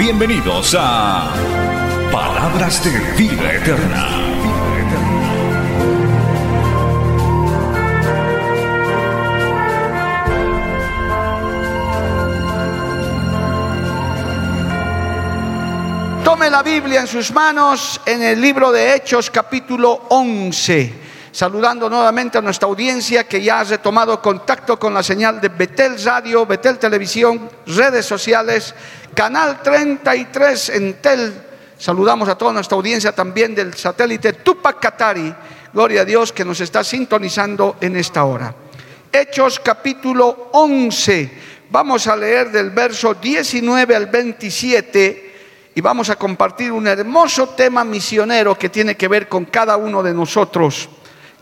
Bienvenidos a Palabras de Vida Eterna. Tome la Biblia en sus manos en el libro de Hechos capítulo 11. Saludando nuevamente a nuestra audiencia que ya ha retomado contacto con la señal de Betel Radio, Betel Televisión, redes sociales, Canal 33 en Tel. Saludamos a toda nuestra audiencia también del satélite Tupac Katari. Gloria a Dios que nos está sintonizando en esta hora. Hechos capítulo 11. Vamos a leer del verso 19 al 27 y vamos a compartir un hermoso tema misionero que tiene que ver con cada uno de nosotros,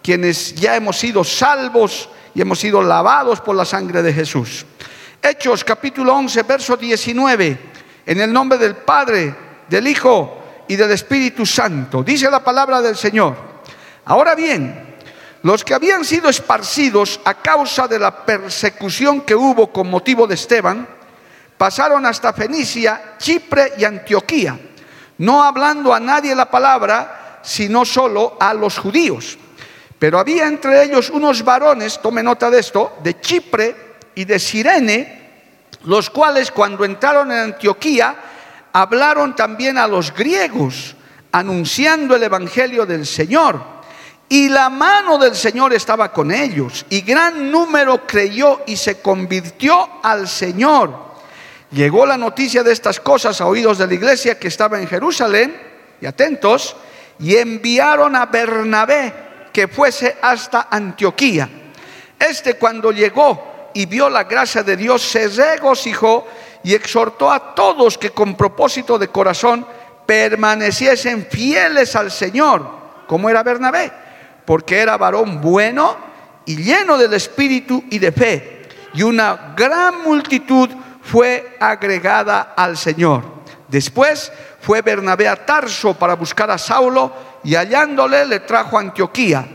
quienes ya hemos sido salvos y hemos sido lavados por la sangre de Jesús. Hechos capítulo 11, verso 19, en el nombre del Padre, del Hijo y del Espíritu Santo. Dice la palabra del Señor. Ahora bien, los que habían sido esparcidos a causa de la persecución que hubo con motivo de Esteban, pasaron hasta Fenicia, Chipre y Antioquía, no hablando a nadie la palabra, sino solo a los judíos. Pero había entre ellos unos varones, tome nota de esto, de Chipre y de Sirene, los cuales cuando entraron en Antioquía hablaron también a los griegos, anunciando el Evangelio del Señor. Y la mano del Señor estaba con ellos, y gran número creyó y se convirtió al Señor. Llegó la noticia de estas cosas a oídos de la iglesia que estaba en Jerusalén, y atentos, y enviaron a Bernabé que fuese hasta Antioquía. Este cuando llegó y vio la gracia de Dios, se regocijó y exhortó a todos que con propósito de corazón permaneciesen fieles al Señor, como era Bernabé, porque era varón bueno y lleno del Espíritu y de fe, y una gran multitud fue agregada al Señor. Después fue Bernabé a Tarso para buscar a Saulo y hallándole le trajo a Antioquía.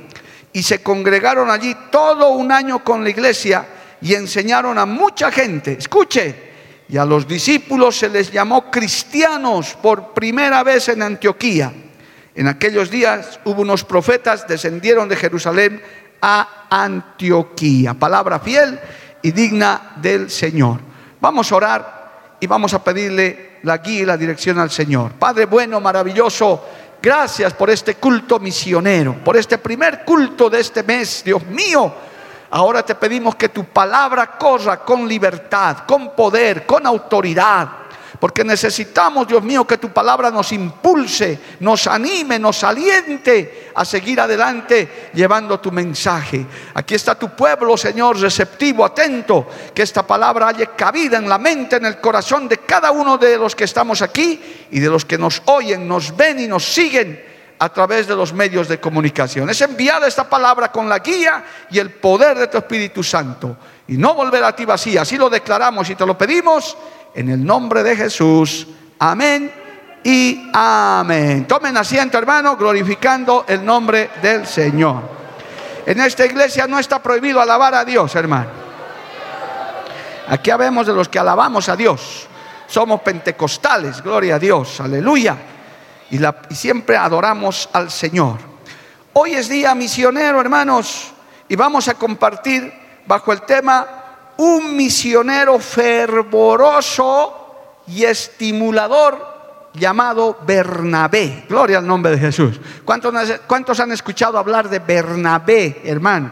Y se congregaron allí todo un año con la iglesia y enseñaron a mucha gente. Escuche, y a los discípulos se les llamó cristianos por primera vez en Antioquía. En aquellos días hubo unos profetas, descendieron de Jerusalén a Antioquía. Palabra fiel y digna del Señor. Vamos a orar y vamos a pedirle la guía y la dirección al Señor. Padre bueno, maravilloso, gracias por este culto misionero, por este primer culto de este mes, Dios mío. Ahora te pedimos que tu palabra corra con libertad, con poder, con autoridad. Porque necesitamos, Dios mío, que tu palabra nos impulse, nos anime, nos aliente a seguir adelante llevando tu mensaje. Aquí está tu pueblo, Señor, receptivo, atento, que esta palabra haya cabida en la mente, en el corazón de cada uno de los que estamos aquí y de los que nos oyen, nos ven y nos siguen a través de los medios de comunicación. Es enviada esta palabra con la guía y el poder de tu Espíritu Santo. Y no volver a ti vacía. Así lo declaramos y te lo pedimos en el nombre de Jesús. Amén y amén. Tomen asiento, hermano, glorificando el nombre del Señor. En esta iglesia no está prohibido alabar a Dios, hermano. Aquí habemos de los que alabamos a Dios. Somos pentecostales, gloria a Dios, aleluya y, y siempre adoramos al Señor. Hoy es día misionero, hermanos, y vamos a compartir bajo el tema un misionero fervoroso y estimulador llamado Bernabé. Gloria al nombre de Jesús. ¿Cuántos, ¿Cuántos, han escuchado hablar de Bernabé, hermano?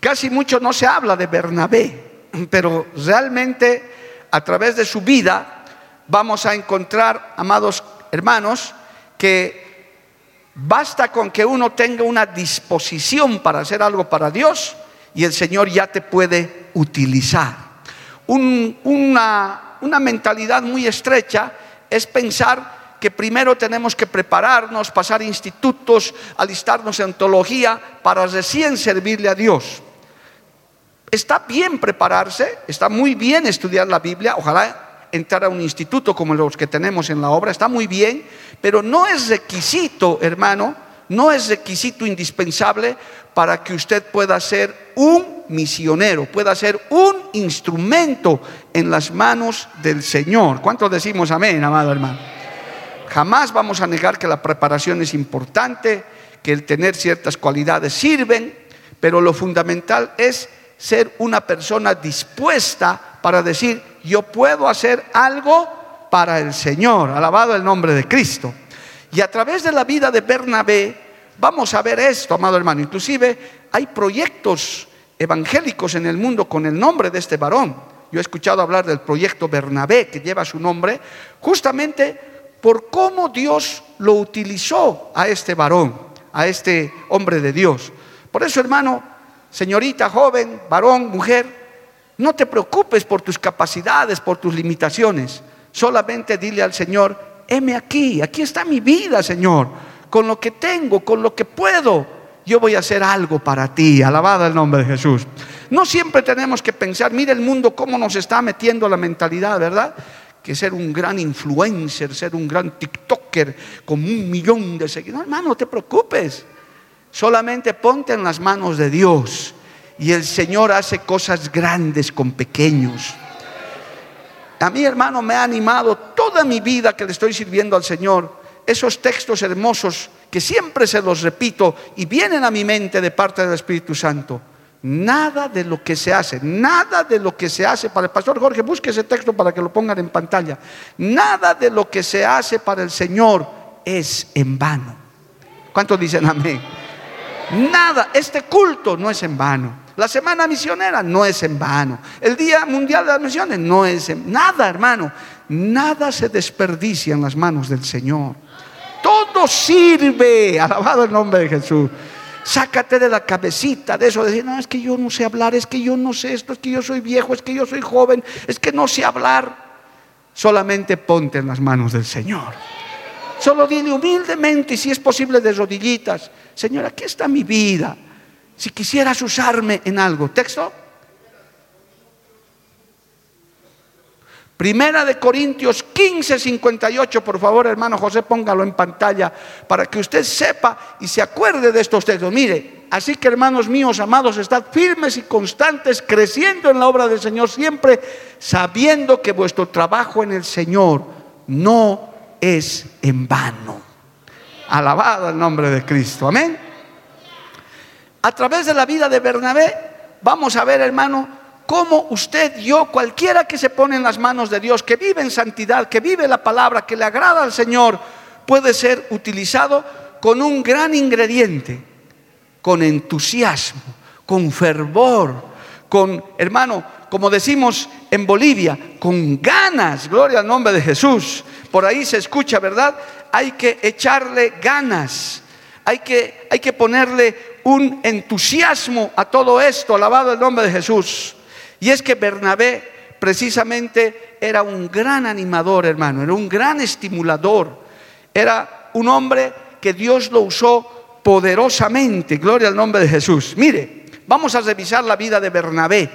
Casi mucho no se habla de Bernabé, pero realmente a través de su vida vamos a encontrar, amados hermanos, que basta con que uno tenga una disposición para hacer algo para Dios y el Señor ya te puede utilizar. Un, una una mentalidad muy estrecha es pensar que primero tenemos que prepararnos, pasar institutos, alistarnos en teología para recién servirle a Dios. Está bien prepararse, está muy bien estudiar la Biblia, ojalá entrar a un instituto como los que tenemos en la obra, está muy bien, pero no es requisito, hermano, no es requisito indispensable para que usted pueda ser un misionero, pueda ser un instrumento en las manos del Señor. ¿Cuántos decimos amén, amado hermano? Jamás vamos a negar que la preparación es importante, que el tener ciertas cualidades sirven, pero lo fundamental es ser una persona dispuesta para decir, yo puedo hacer algo para el Señor, alabado el nombre de Cristo. Y a través de la vida de Bernabé vamos a ver esto, amado hermano. Inclusive hay proyectos evangélicos en el mundo con el nombre de este varón. Yo he escuchado hablar del proyecto Bernabé, que lleva su nombre, justamente por cómo Dios lo utilizó a este varón, a este hombre de Dios. Por eso, hermano, señorita, joven, varón, mujer, no te preocupes por tus capacidades, por tus limitaciones. Solamente dile al Señor, heme aquí, aquí está mi vida, Señor. Con lo que tengo, con lo que puedo, yo voy a hacer algo para ti. Alabado el nombre de Jesús. No siempre tenemos que pensar, mire el mundo cómo nos está metiendo la mentalidad, ¿verdad? Que ser un gran influencer, ser un gran TikToker con un millón de seguidores. No, hermano, no te preocupes. Solamente ponte en las manos de Dios y el Señor hace cosas grandes con pequeños. A mí, hermano, me ha animado toda mi vida que le estoy sirviendo al Señor esos textos hermosos que siempre se los repito y vienen a mi mente de parte del Espíritu Santo. Nada de lo que se hace, nada de lo que se hace para el pastor Jorge, busque ese texto para que lo pongan en pantalla. Nada de lo que se hace para el Señor es en vano. ¿Cuántos dicen amén? Nada, este culto no es en vano. La semana misionera no es en vano. El Día Mundial de las Misiones no es en nada, hermano. Nada se desperdicia en las manos del Señor. Todo sirve. Alabado el nombre de Jesús. Sácate de la cabecita de eso, de decir, no, es que yo no sé hablar, es que yo no sé esto, es que yo soy viejo, es que yo soy joven, es que no sé hablar. Solamente ponte en las manos del Señor. Solo dile humildemente, y si es posible de rodillitas, Señor, aquí está mi vida. Si quisieras usarme en algo. ¿Texto? Primera de Corintios 15, 58, por favor, hermano José, póngalo en pantalla para que usted sepa y se acuerde de estos textos. Mire, así que hermanos míos, amados, estad firmes y constantes, creciendo en la obra del Señor siempre, sabiendo que vuestro trabajo en el Señor no es en vano. Alabado el nombre de Cristo. Amén. A través de la vida de Bernabé, vamos a ver, hermano, cómo usted, yo, cualquiera que se pone en las manos de Dios, que vive en santidad, que vive la palabra, que le agrada al Señor, puede ser utilizado con un gran ingrediente, con entusiasmo, con fervor, con, hermano, como decimos en Bolivia, con ganas, gloria al nombre de Jesús. Por ahí se escucha, ¿verdad? Hay que echarle ganas, hay que, hay que ponerle un entusiasmo a todo esto, alabado el nombre de Jesús. Y es que Bernabé precisamente era un gran animador, hermano, era un gran estimulador, era un hombre que Dios lo usó poderosamente, gloria al nombre de Jesús. Mire, vamos a revisar la vida de Bernabé,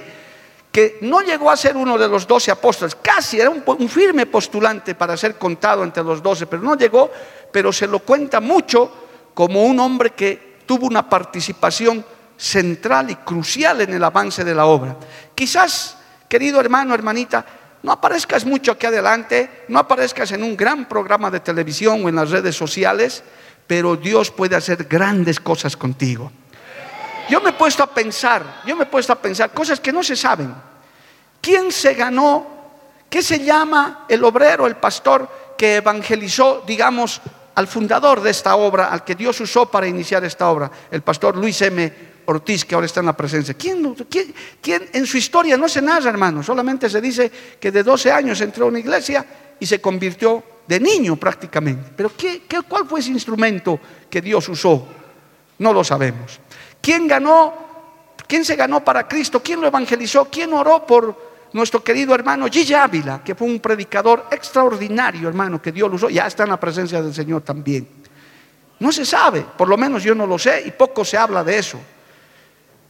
que no llegó a ser uno de los doce apóstoles, casi era un, firme postulante para ser contado entre los doce, pero no llegó, pero se lo cuenta mucho como un hombre que tuvo una participación central y crucial en el avance de la obra. Quizás, querido hermano, hermanita, no aparezcas mucho aquí adelante, no aparezcas en un gran programa de televisión o en las redes sociales, pero Dios puede hacer grandes cosas contigo. Yo me he puesto a pensar, yo me he puesto a pensar cosas que no se saben. ¿Quién se ganó? ¿Qué se llama el obrero, el pastor que evangelizó, digamos, al fundador de esta obra, al que Dios usó para iniciar esta obra, el pastor Luis M. Ortiz, que ahora está en la presencia. ¿Quién, quién, en su historia no se narra, hermano? Solamente se dice que de 12 años entró a una iglesia y se convirtió de niño prácticamente. Pero ¿qué, qué, cuál fue ese instrumento que Dios usó? No lo sabemos. ¿Quién ganó? ¿Quién se ganó para Cristo? ¿Quién lo evangelizó? ¿Quién oró por nuestro querido hermano Gigi Ávila, que fue un predicador extraordinario, hermano, que Dios lo usó, ya está en la presencia del Señor también. No se sabe, por lo menos yo no lo sé y poco se habla de eso.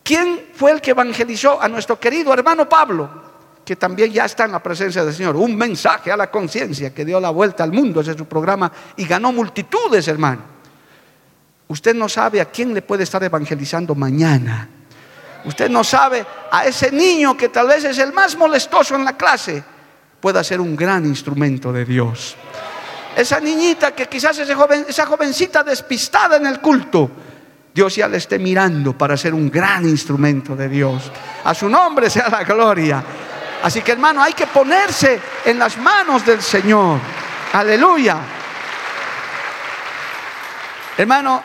¿Quién fue el que evangelizó a nuestro querido hermano Pablo? que también ya está en la presencia del Señor. Un mensaje a la conciencia que dio la vuelta al mundo, ese es su programa, y ganó multitudes, hermano. Usted no sabe a quién le puede estar evangelizando mañana. Usted no sabe a ese niño que tal vez es el más molestoso en la clase, pueda ser un gran instrumento de Dios. Esa niñita que quizás esa jovencita despistada en el culto, Dios ya le esté mirando para ser un gran instrumento de Dios. A su nombre sea la gloria. Así que hermano, hay que ponerse en las manos del Señor. Aleluya. Hermano,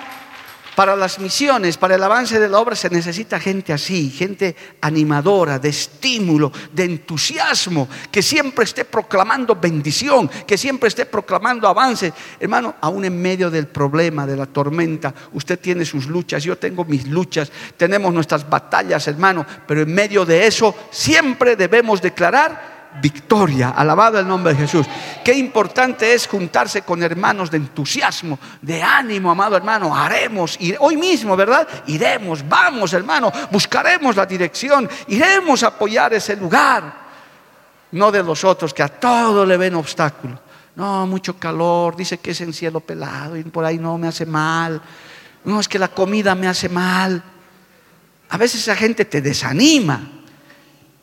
para las misiones, para el avance de la obra se necesita gente así, gente animadora, de estímulo, de entusiasmo, que siempre esté proclamando bendición, que siempre esté proclamando avance. Hermano, aún en medio del problema, de la tormenta, usted tiene sus luchas, yo tengo mis luchas, tenemos nuestras batallas, hermano, pero en medio de eso siempre debemos declarar victoria. Alabado el nombre de Jesús. Qué importante es juntarse con hermanos de entusiasmo, de ánimo, amado hermano. Haremos, hoy mismo, ¿verdad? Iremos, vamos, hermano, buscaremos la dirección, iremos a apoyar ese lugar. No de los otros que a todo le ven obstáculo. No, mucho calor, dice que es en cielo pelado y por ahí no me hace mal. No, es que la comida me hace mal. A veces esa gente te desanima.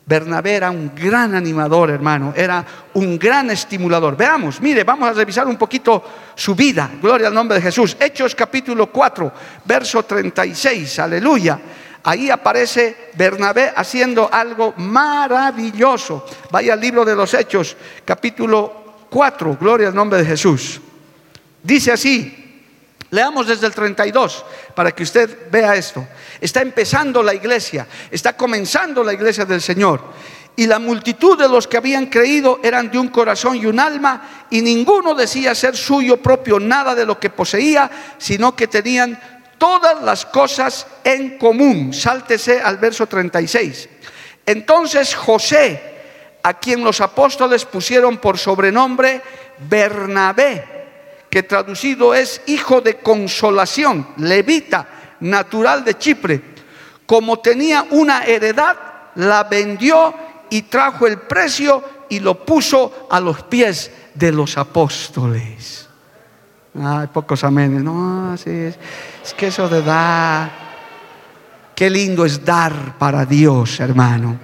Bernabé era un gran animador, hermano, era un gran estimulador. Veamos, mire, vamos a revisar un poquito su vida. Gloria al nombre de Jesús. Hechos capítulo 4, verso 36, aleluya. Ahí aparece Bernabé haciendo algo maravilloso. Vaya al libro de los Hechos, capítulo 4, gloria al nombre de Jesús. Dice así, Leamos desde el 32 para que usted vea esto. Está empezando la iglesia, está comenzando la iglesia del Señor. Y la multitud de los que habían creído eran de un corazón y un alma, y ninguno decía ser suyo propio nada de lo que poseía, sino que tenían todas las cosas en común. Sáltese al verso 36. Entonces José, a quien los apóstoles pusieron por sobrenombre Bernabé, que traducido es hijo de consolación, levita, natural de Chipre. Como tenía una heredad, la vendió y trajo el precio y lo puso a los pies de los apóstoles. Ay, pocos amenes. No, sí, es, es que eso de dar. Qué lindo es dar para Dios, hermano.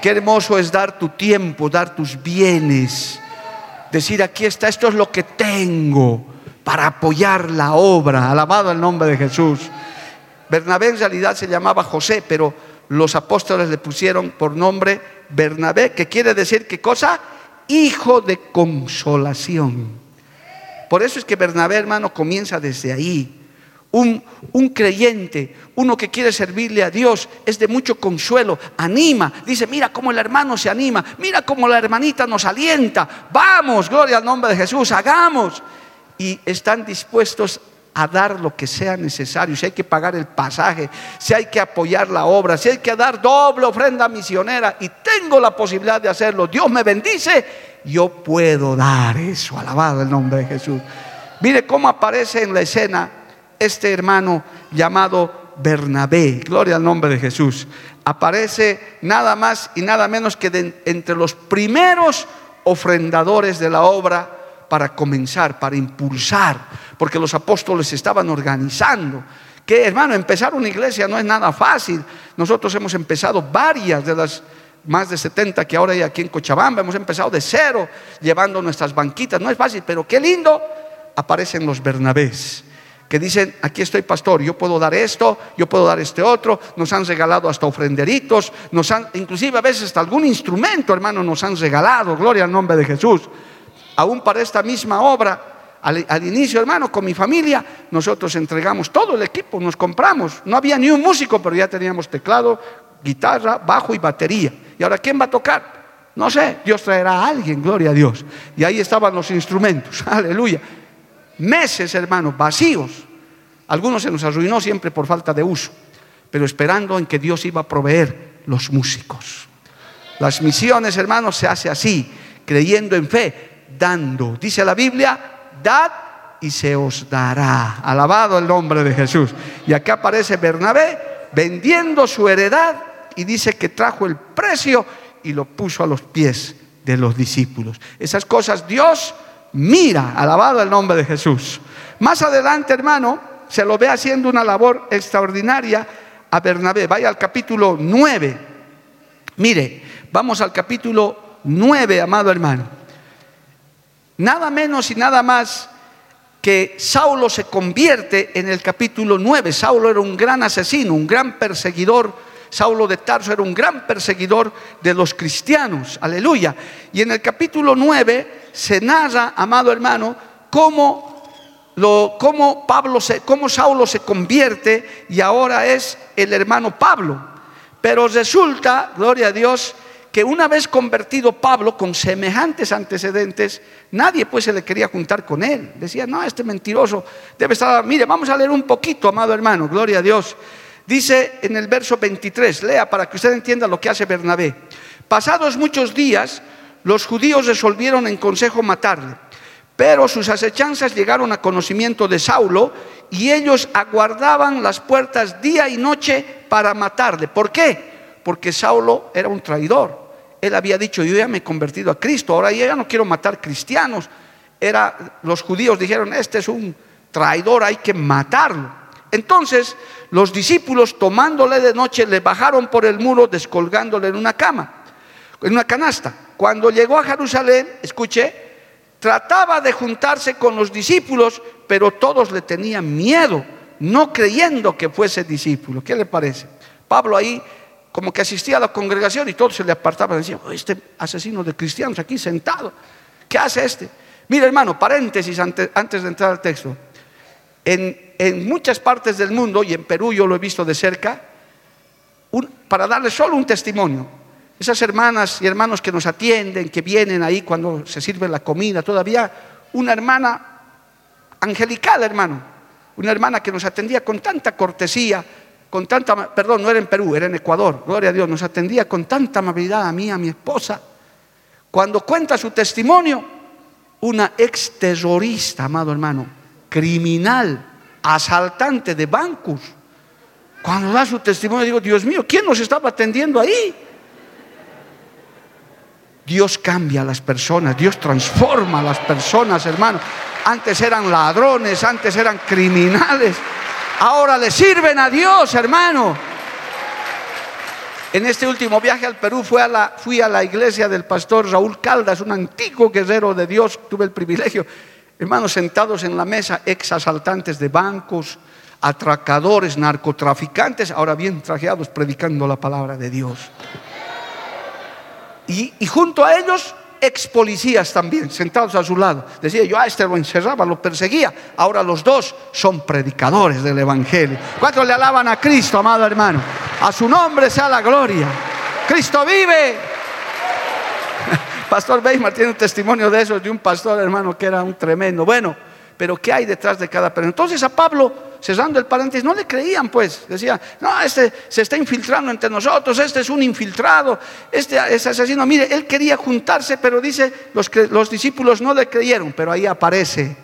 Qué hermoso es dar tu tiempo, dar tus bienes Decir, aquí está, esto es lo que tengo para apoyar la obra. Alabado el nombre de Jesús. Bernabé en realidad se llamaba José, pero los apóstoles le pusieron por nombre Bernabé, que quiere decir qué cosa? Hijo de consolación. Por eso es que Bernabé, hermano, comienza desde ahí. Un, creyente, uno que quiere servirle a Dios, es de mucho consuelo, anima, dice, mira cómo el hermano se anima, mira cómo la hermanita nos alienta, vamos, gloria al nombre de Jesús, hagamos. Y están dispuestos a dar lo que sea necesario, si hay que pagar el pasaje, si hay que apoyar la obra, si hay que dar doble ofrenda misionera y tengo la posibilidad de hacerlo, Dios me bendice, yo puedo dar eso, alabado el nombre de Jesús. Mire cómo aparece en la escena este hermano llamado Bernabé, gloria al nombre de Jesús, aparece nada más y nada menos que entre los primeros ofrendadores de la obra para comenzar, para impulsar, porque los apóstoles estaban organizando. Que hermano, empezar una iglesia no es nada fácil. Nosotros hemos empezado varias de las más de 70 que ahora hay aquí en Cochabamba, hemos empezado de cero, llevando nuestras banquitas. No es fácil, pero qué lindo aparecen los Bernabés que dicen, aquí estoy pastor, yo puedo dar esto, yo puedo dar este otro, nos han regalado hasta ofrenderitos, nos han, inclusive a veces hasta algún instrumento, hermano, nos han regalado, gloria al nombre de Jesús. Aún para esta misma obra, al, al, inicio, hermano, con mi familia, nosotros entregamos todo el equipo, nos compramos. No había ni un músico, pero ya teníamos teclado, guitarra, bajo y batería. ¿Y ahora quién va a tocar? No sé, Dios traerá a alguien, gloria a Dios. Y ahí estaban los instrumentos, aleluya meses, hermanos, vacíos. Algunos se nos arruinó siempre por falta de uso, pero esperando en que Dios iba a proveer los músicos. Las misiones, hermanos, se hace así, creyendo en fe, dando. Dice la Biblia, dad y se os dará. Alabado el nombre de Jesús. Y acá aparece Bernabé vendiendo su heredad y dice que trajo el precio y lo puso a los pies de los discípulos. Esas cosas Dios mira, alabado el nombre de Jesús. Más adelante, hermano, se lo ve haciendo una labor extraordinaria a Bernabé. Vaya al capítulo 9. Mire, vamos al capítulo 9, amado hermano. Nada menos y nada más que Saulo se convierte en el capítulo 9. Saulo era un gran asesino, un gran perseguidor. Saulo de Tarso era un gran perseguidor de los cristianos. Aleluya. Y en el capítulo 9 se narra, amado hermano, cómo lo, cómo, Pablo se, cómo Saulo se convierte y ahora es el hermano Pablo. Pero resulta, gloria a Dios, que una vez convertido Pablo con semejantes antecedentes, nadie pues se le quería juntar con él. Decía, no, este mentiroso debe estar... Mire, vamos a leer un poquito, amado hermano, gloria a Dios. Dice en el verso 23, lea para que usted entienda lo que hace Bernabé. Pasados muchos días, los judíos resolvieron en consejo matarle. Pero sus acechanzas llegaron a conocimiento de Saulo y ellos aguardaban las puertas día y noche para matarle. ¿Por qué? Porque Saulo era un traidor. Él había dicho, yo ya me he convertido a Cristo, ahora ya no quiero matar cristianos. Era, los judíos dijeron, este es un traidor, hay que matarlo. Entonces los discípulos tomándole de noche le bajaron por el muro descolgándole en una cama, en una canasta. Cuando llegó a Jerusalén, escuche, trataba de juntarse con los discípulos, pero todos le tenían miedo, no creyendo que fuese discípulo. ¿Qué le parece? Pablo ahí como que asistía a la congregación y todos se le apartaban y decían, oh, este asesino de cristianos aquí sentado, ¿qué hace este? Mira hermano, paréntesis antes, de entrar al texto. En, en, muchas partes del mundo, y en Perú yo lo he visto de cerca, para darle solo un testimonio, esas hermanas y hermanos que nos atienden, que vienen ahí cuando se sirve la comida, todavía una hermana angelical, hermano, una hermana que nos atendía con tanta cortesía, con tanta, perdón, no era en Perú, era en Ecuador, gloria a Dios, nos atendía con tanta amabilidad a mí, a mi esposa. Cuando cuenta su testimonio, una ex terrorista, amado hermano, criminal, asaltante de bancos, cuando da su testimonio, digo, Dios mío, ¿quién nos estaba atendiendo ahí? Dios cambia a las personas, Dios transforma a las personas, hermano. Antes eran ladrones, antes eran criminales, ahora le sirven a Dios, hermano. En este último viaje al Perú fui a, la, fui a la iglesia del pastor Raúl Caldas, un antiguo guerrero de Dios, tuve el privilegio, hermanos, sentados en la mesa, ex asaltantes de bancos, atracadores, narcotraficantes, ahora bien trajeados predicando la palabra de Dios. Y, junto a ellos, ex policías también, sentados a su lado. Decía yo, a este lo encerraba, lo perseguía. Ahora los dos son predicadores del Evangelio. ¿Cuántos le alaban a Cristo, amado hermano? A su nombre sea la gloria. Cristo vive. Pastor Weimar tiene un testimonio de eso, de un pastor hermano que era un tremendo. Bueno, pero ¿qué hay detrás de cada persona? Entonces a Pablo, cerrando el paréntesis, no le creían pues, decía, no, este se está infiltrando entre nosotros, este es un infiltrado, este es asesino. Mire, él quería juntarse, pero dice, los, los discípulos no le creyeron, pero ahí aparece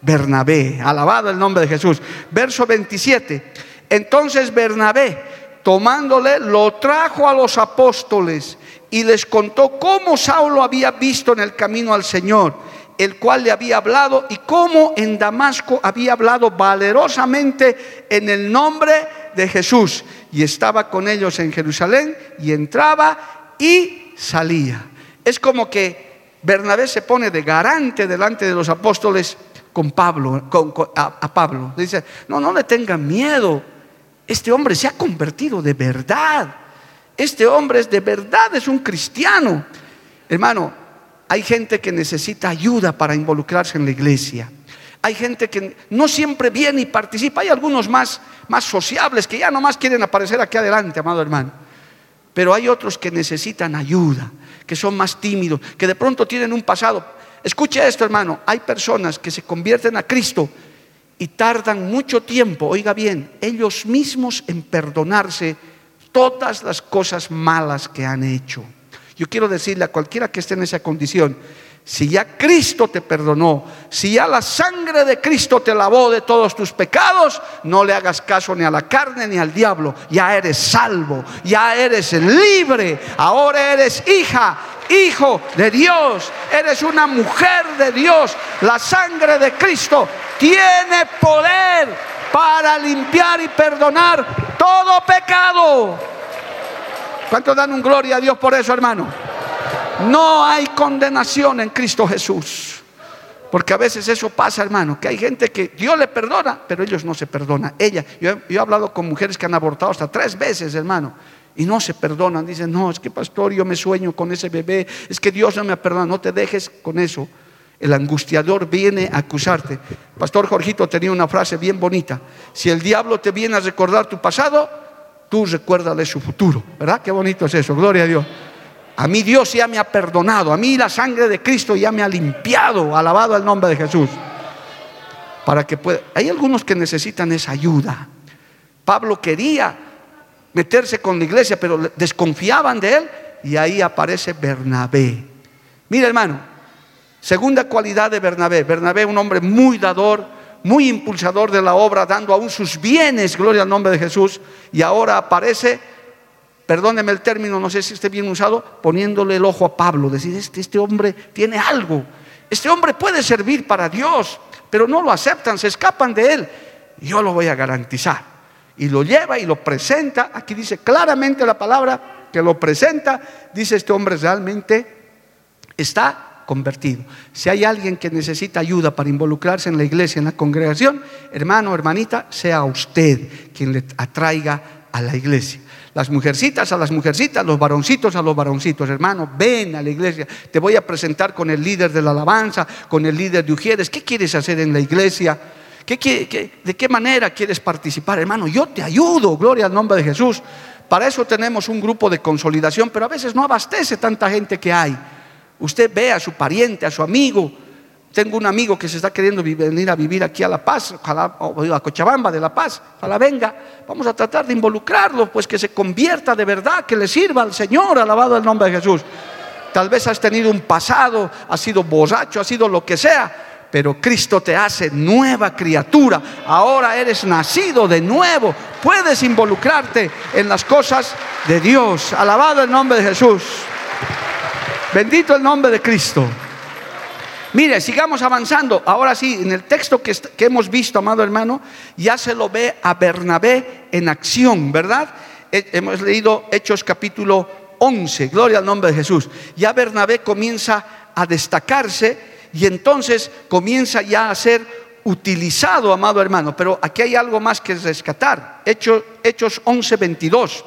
Bernabé, alabado el nombre de Jesús. Verso 27, entonces Bernabé, tomándole, lo trajo a los apóstoles y les contó cómo Saulo había visto en el camino al Señor el cual le había hablado y cómo en Damasco había hablado valerosamente en el nombre de Jesús. Y estaba con ellos en Jerusalén y entraba y salía. Es como que Bernabé se pone de garante delante de los apóstoles con Pablo, a, a Pablo. Dice, no, no le tengan miedo. Este hombre se ha convertido de verdad. Este hombre es de verdad, es un cristiano. Hermano, hay gente que necesita ayuda para involucrarse en la iglesia. Hay gente que no siempre viene y participa. Hay algunos más, más sociables que ya nomás quieren aparecer aquí adelante, amado hermano. Pero hay otros que necesitan ayuda, que son más tímidos, que de pronto tienen un pasado. Escuche esto, hermano. Hay personas que se convierten a Cristo y tardan mucho tiempo, oiga bien, ellos mismos en perdonarse todas las cosas malas que han hecho. Yo quiero decirle a cualquiera que esté en esa condición, si ya Cristo te perdonó, si ya la sangre de Cristo te lavó de todos tus pecados, no le hagas caso ni a la carne ni al diablo. Ya eres salvo, ya eres libre, ahora eres hija, hijo de Dios, eres una mujer de Dios. La sangre de Cristo tiene poder para limpiar y perdonar todo pecado. ¿Cuántos dan un gloria a Dios por eso, hermano? No hay condenación en Cristo Jesús. Porque a veces eso pasa, hermano, que hay gente que Dios le perdona, pero ellos no se perdonan. Ella, yo, he hablado con mujeres que han abortado hasta tres veces, hermano, y no se perdonan. Dicen, no, es que pastor, yo me sueño con ese bebé, es que Dios no me perdona. No te dejes con eso. El angustiador viene a acusarte. Pastor Jorgito tenía una frase bien bonita. Si el diablo te viene a recordar tu pasado, tú recuérdale su futuro. ¿Verdad? Qué bonito es eso. Gloria a Dios. A mí Dios ya me ha perdonado, a mí la sangre de Cristo ya me ha limpiado, alabado el nombre de Jesús. Para que pueda. Hay algunos que necesitan esa ayuda. Pablo quería meterse con la iglesia, pero desconfiaban de él y ahí aparece Bernabé. Mira, hermano, segunda cualidad de Bernabé. Bernabé, un hombre muy dador, muy impulsador de la obra, dando aún sus bienes, gloria al nombre de Jesús, y ahora aparece perdóneme el término, no sé si esté bien usado, poniéndole el ojo a Pablo, decir, este, este hombre tiene algo, este hombre puede servir para Dios, pero no lo aceptan, se escapan de él. Yo lo voy a garantizar. Y lo lleva y lo presenta, aquí dice claramente la palabra que lo presenta, dice este hombre realmente está convertido. Si hay alguien que necesita ayuda para involucrarse en la iglesia, en la congregación, hermano, hermanita, sea usted quien le atraiga a la iglesia. Las mujercitas a las mujercitas, los varoncitos a los varoncitos. Hermano, ven a la iglesia. Te voy a presentar con el líder de la alabanza, con el líder de Ujieres. ¿Qué quieres hacer en la iglesia? De qué manera quieres participar? Hermano, yo te ayudo. Gloria al nombre de Jesús. Para eso tenemos un grupo de consolidación, pero a veces no abastece tanta gente que hay. Usted ve a su pariente, a su amigo, tengo un amigo que se está queriendo venir a vivir aquí a La Paz, a Cochabamba de La Paz, ojalá venga. Vamos a tratar de involucrarlo, pues que se convierta de verdad, que le sirva al Señor, alabado el nombre de Jesús. Tal vez has tenido un pasado, has sido borracho, has sido lo que sea, pero Cristo te hace nueva criatura. Ahora eres nacido de nuevo. Puedes involucrarte en las cosas de Dios. Alabado el nombre de Jesús. Bendito el nombre de Cristo. Mire, sigamos avanzando. Ahora sí, en el texto que, hemos visto, amado hermano, ya se lo ve a Bernabé en acción, ¿verdad? Hemos leído Hechos capítulo 11, gloria al nombre de Jesús. Ya Bernabé comienza a destacarse y entonces comienza ya a ser utilizado, amado hermano. Pero aquí hay algo más que rescatar. Hechos, Hechos 11, 22.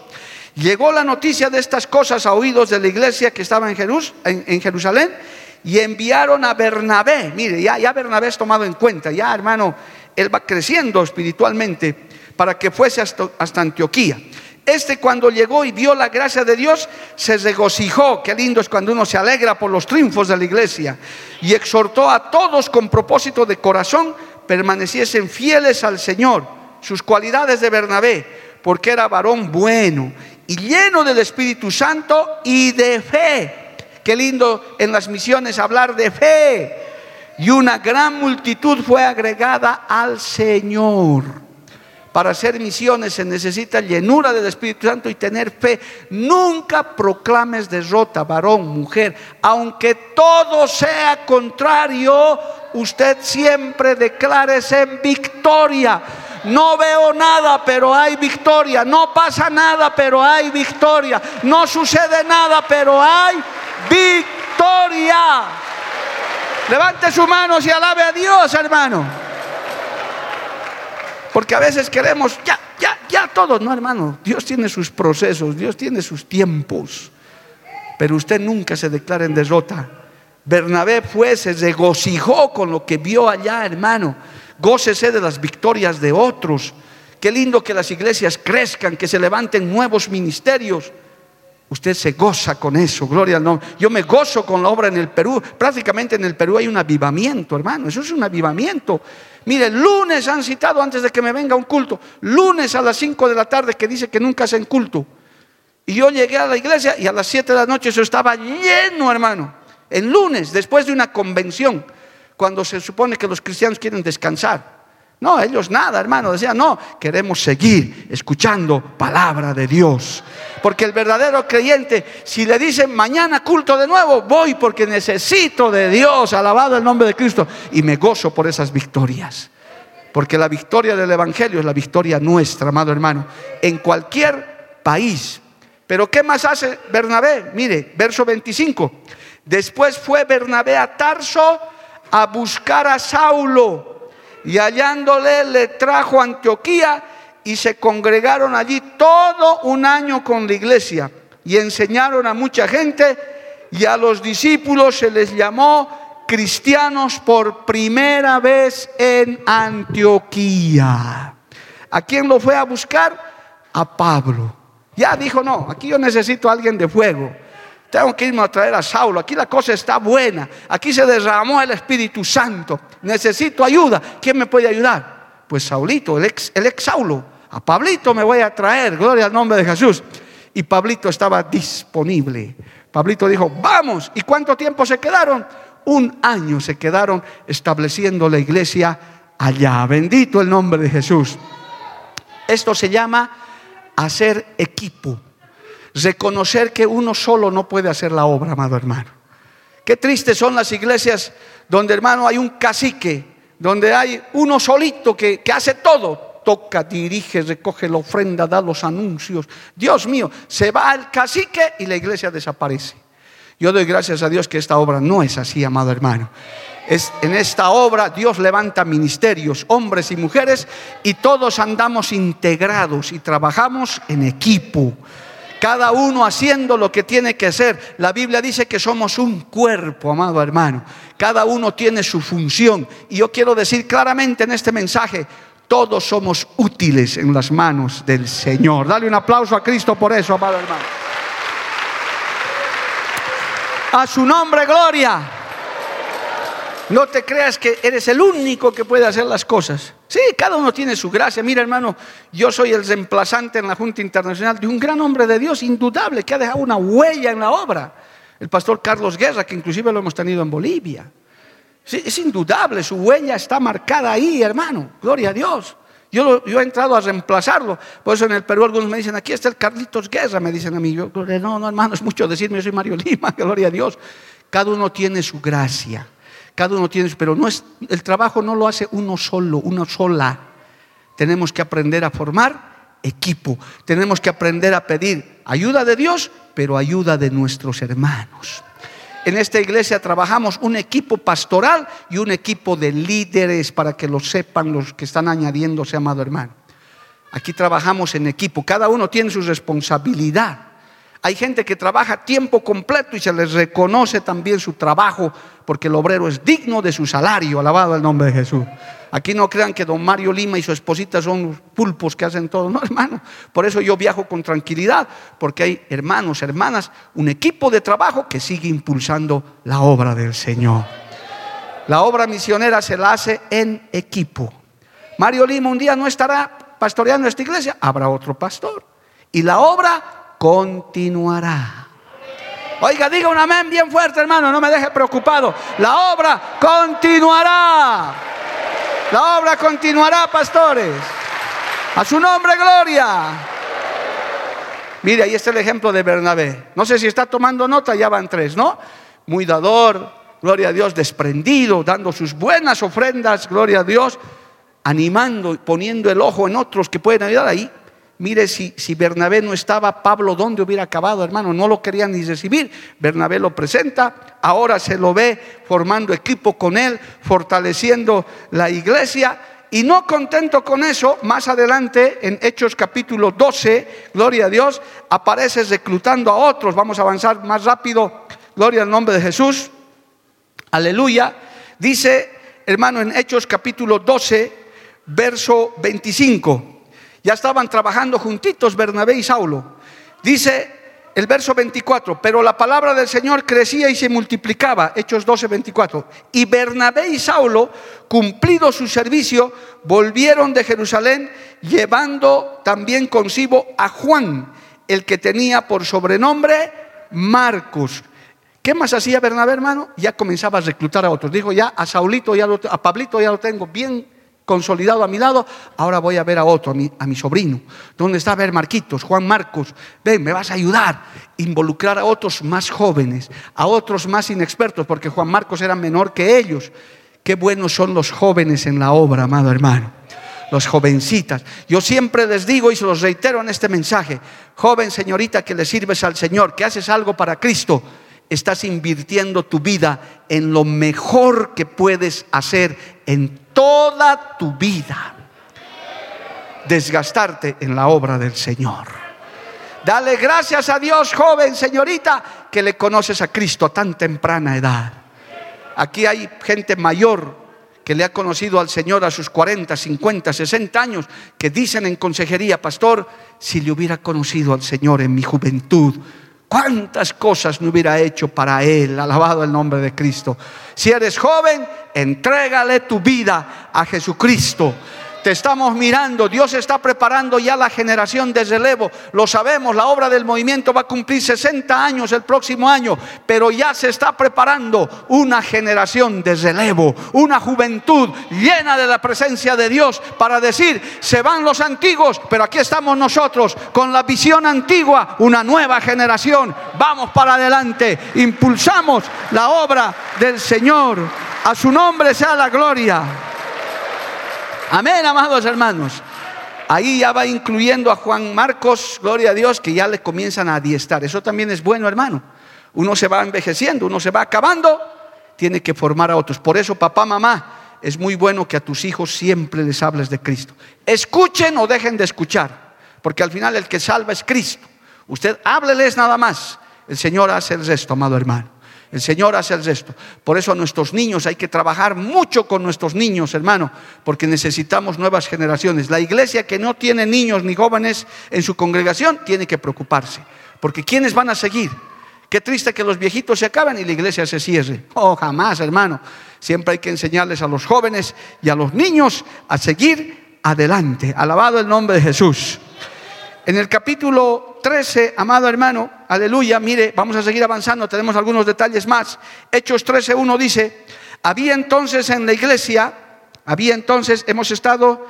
Llegó la noticia de estas cosas a oídos de la iglesia que estaba en, en Jerusalén y enviaron a Bernabé. Mire, ya, ya Bernabé es tomado en cuenta, ya hermano, él va creciendo espiritualmente para que fuese hasta Antioquía. Este cuando llegó y vio la gracia de Dios, se regocijó, qué lindo es cuando uno se alegra por los triunfos de la iglesia, y exhortó a todos con propósito de corazón, permaneciesen fieles al Señor, sus cualidades de Bernabé, porque era varón bueno y lleno del Espíritu Santo y de fe Qué lindo en las misiones hablar de fe. Y una gran multitud fue agregada al Señor. Para hacer misiones se necesita llenura del Espíritu Santo y tener fe. Nunca proclames derrota, varón, mujer. Aunque todo sea contrario, usted siempre declárese en victoria. No veo nada, pero hay victoria. No pasa nada, pero hay victoria. No sucede nada, pero hay victoria. Levante sus manos y alabe a Dios, hermano. Porque a veces queremos, ya, ya, ya todos, no, hermano. Dios tiene sus procesos, Dios tiene sus tiempos. Pero usted nunca se declara en derrota. Bernabé fue, se regocijó con lo que vio allá, hermano. Gócese de las victorias de otros. Qué lindo que las iglesias crezcan, que se levanten nuevos ministerios. Usted se goza con eso, gloria al nombre. Yo me gozo con la obra en el Perú. Prácticamente en el Perú hay un avivamiento, hermano. Eso es un avivamiento. Mire, lunes han citado antes de que me venga un culto. Lunes a las 5 de la tarde que dice que nunca hacen culto. Y yo llegué a la iglesia y a las 7 de la noche eso estaba lleno, hermano. El lunes, después de una convención, cuando se supone que los cristianos quieren descansar. No, ellos nada, hermano. Decían, no, queremos seguir escuchando palabra de Dios. Porque el verdadero creyente, si le dicen mañana culto de nuevo, voy porque necesito de Dios, alabado el nombre de Cristo, y me gozo por esas victorias. Porque la victoria del Evangelio es la victoria nuestra, amado hermano, en cualquier país. Pero ¿qué más hace Bernabé? Mire, verso 25. Después fue Bernabé a Tarso a buscar a Saulo y hallándole le trajo a Antioquía y se congregaron allí todo un año con la iglesia y enseñaron a mucha gente y a los discípulos se les llamó cristianos por primera vez en Antioquía. ¿A quién lo fue a buscar? A Pablo. Ya dijo, no, aquí yo necesito a alguien de fuego. Tengo que irme a traer a Saulo. Aquí la cosa está buena. Aquí se derramó el Espíritu Santo. Necesito ayuda. ¿Quién me puede ayudar? Pues Saulito, el ex, el ex Saulo. A Pablito me voy a traer. Gloria al nombre de Jesús. Y Pablito estaba disponible. Pablito dijo, vamos. ¿Y cuánto tiempo se quedaron? Un año se quedaron estableciendo la iglesia allá. Bendito el nombre de Jesús. Esto se llama hacer equipo. Reconocer que uno solo no puede hacer la obra, amado hermano. Qué tristes son las iglesias donde, hermano, hay un cacique, donde hay uno solito que, que hace todo. Toca, dirige, recoge la ofrenda, da los anuncios. Dios mío, se va el cacique y la iglesia desaparece. Yo doy gracias a Dios que esta obra no es así, amado hermano. Es, en esta obra Dios levanta ministerios, hombres y mujeres, y todos andamos integrados y trabajamos en equipo cada uno haciendo lo que tiene que hacer. La Biblia dice que somos un cuerpo, amado hermano. Cada uno tiene su función. Y yo quiero decir claramente en este mensaje, todos somos útiles en las manos del Señor. Dale un aplauso a Cristo por eso, amado hermano. A su nombre, gloria. No te creas que eres el único que puede hacer las cosas. Sí, cada uno tiene su gracia. Mira, hermano, yo soy el reemplazante en la Junta Internacional de un gran hombre de Dios, indudable, que ha dejado una huella en la obra. El pastor Carlos Guerra, que inclusive lo hemos tenido en Bolivia. Sí, es indudable, su huella está marcada ahí, hermano. Gloria a Dios. Yo, yo, he entrado a reemplazarlo. Por eso en el Perú algunos me dicen, aquí está el Carlitos Guerra, me dicen a mí. Yo, no, no, hermano, es mucho decirme, yo soy Mario Lima, gloria a Dios. Cada uno tiene su gracia. Cada uno tiene, pero no es, el trabajo no lo hace uno solo, una sola. Tenemos que aprender a formar equipo. Tenemos que aprender a pedir ayuda de Dios, pero ayuda de nuestros hermanos. En esta iglesia trabajamos un equipo pastoral y un equipo de líderes para que lo sepan los que están añadiéndose, amado hermano. Aquí trabajamos en equipo, cada uno tiene su responsabilidad. Hay gente que trabaja tiempo completo y se les reconoce también su trabajo porque el obrero es digno de su salario, alabado el nombre de Jesús. Aquí no crean que don Mario Lima y su esposita son pulpos que hacen todo, no hermano. Por eso yo viajo con tranquilidad, porque hay hermanos, hermanas, un equipo de trabajo que sigue impulsando la obra del Señor. La obra misionera se la hace en equipo. Mario Lima un día no estará pastoreando esta iglesia, habrá otro pastor. Y la obra continuará. Oiga, diga un amén bien fuerte, hermano, no me deje preocupado. La obra continuará. La obra continuará, pastores. A su nombre, gloria. Mire, ahí está el ejemplo de Bernabé. No sé si está tomando nota, ya van tres, ¿no? Muy dador, gloria a Dios, desprendido, dando sus buenas ofrendas, gloria a Dios, animando, poniendo el ojo en otros que pueden ayudar ahí. Mire, si, si Bernabé no estaba, Pablo, ¿dónde hubiera acabado, hermano? No lo querían ni recibir. Bernabé lo presenta, ahora se lo ve formando equipo con él, fortaleciendo la iglesia. Y no contento con eso, más adelante en Hechos capítulo 12, gloria a Dios, aparece reclutando a otros. Vamos a avanzar más rápido, gloria al nombre de Jesús. Aleluya. Dice, hermano, en Hechos capítulo 12, verso 25. Ya estaban trabajando juntitos Bernabé y Saulo. Dice el verso 24, pero la palabra del Señor crecía y se multiplicaba, Hechos 12, 24. Y Bernabé y Saulo, cumplido su servicio, volvieron de Jerusalén llevando también consigo a Juan, el que tenía por sobrenombre Marcos. ¿Qué más hacía Bernabé, hermano? Ya comenzaba a reclutar a otros. Dijo, ya a Saulito, ya a Pablito ya lo tengo bien consolidado a mi lado, ahora voy a ver a otro, a mi, sobrino. ¿Dónde está? A ver, Marquitos, Juan Marcos, ven, me vas a ayudar. Involucrar a otros más jóvenes, a otros más inexpertos, porque Juan Marcos era menor que ellos. Qué buenos son los jóvenes en la obra, amado hermano. Los jovencitas. Yo siempre les digo y se los reitero en este mensaje, joven señorita que le sirves al Señor, que haces algo para Cristo, estás invirtiendo tu vida en lo mejor que puedes hacer en toda tu vida. Desgastarte en la obra del Señor. Dale gracias a Dios, joven, señorita, que le conoces a Cristo a tan temprana edad. Aquí hay gente mayor que le ha conocido al Señor a sus 40, 50, 60 años, que dicen en consejería, pastor, si le hubiera conocido al Señor en mi juventud, cuántas cosas no hubiera hecho para Él. Alabado el nombre de Cristo. Si eres joven, entrégale tu vida a Jesucristo te estamos mirando. Dios está preparando ya la generación de relevo. Lo sabemos, la obra del movimiento va a cumplir 60 años el próximo año, pero ya se está preparando una generación de relevo, una juventud llena de la presencia de Dios para decir, se van los antiguos, pero aquí estamos nosotros con la visión antigua, una nueva generación. Vamos para adelante, impulsamos la obra del Señor. A su nombre sea la gloria. Amén, amados hermanos. Ahí ya va incluyendo a Juan Marcos, gloria a Dios, que ya le comienzan a adiestrar. Eso también es bueno, hermano. Uno se va envejeciendo, uno se va acabando, tiene que formar a otros. Por eso, papá, mamá, es muy bueno que a tus hijos siempre les hables de Cristo. Escuchen o dejen de escuchar, porque al final el que salva es Cristo. Usted hábleles nada más. El Señor hace el resto, amado hermano. El Señor hace el resto. Por eso a nuestros niños hay que trabajar mucho con nuestros niños, hermano, porque necesitamos nuevas generaciones. La iglesia que no tiene niños ni jóvenes en su congregación tiene que preocuparse, porque ¿quiénes van a seguir? Qué triste que los viejitos se acaben y la iglesia se cierre. Oh, jamás, hermano. Siempre hay que enseñarles a los jóvenes y a los niños a seguir adelante. Alabado el nombre de Jesús. En el capítulo 13, amado hermano, aleluya, mire, vamos a seguir avanzando, tenemos algunos detalles más. Hechos 13, 1 dice, había entonces en la iglesia, había entonces, hemos estado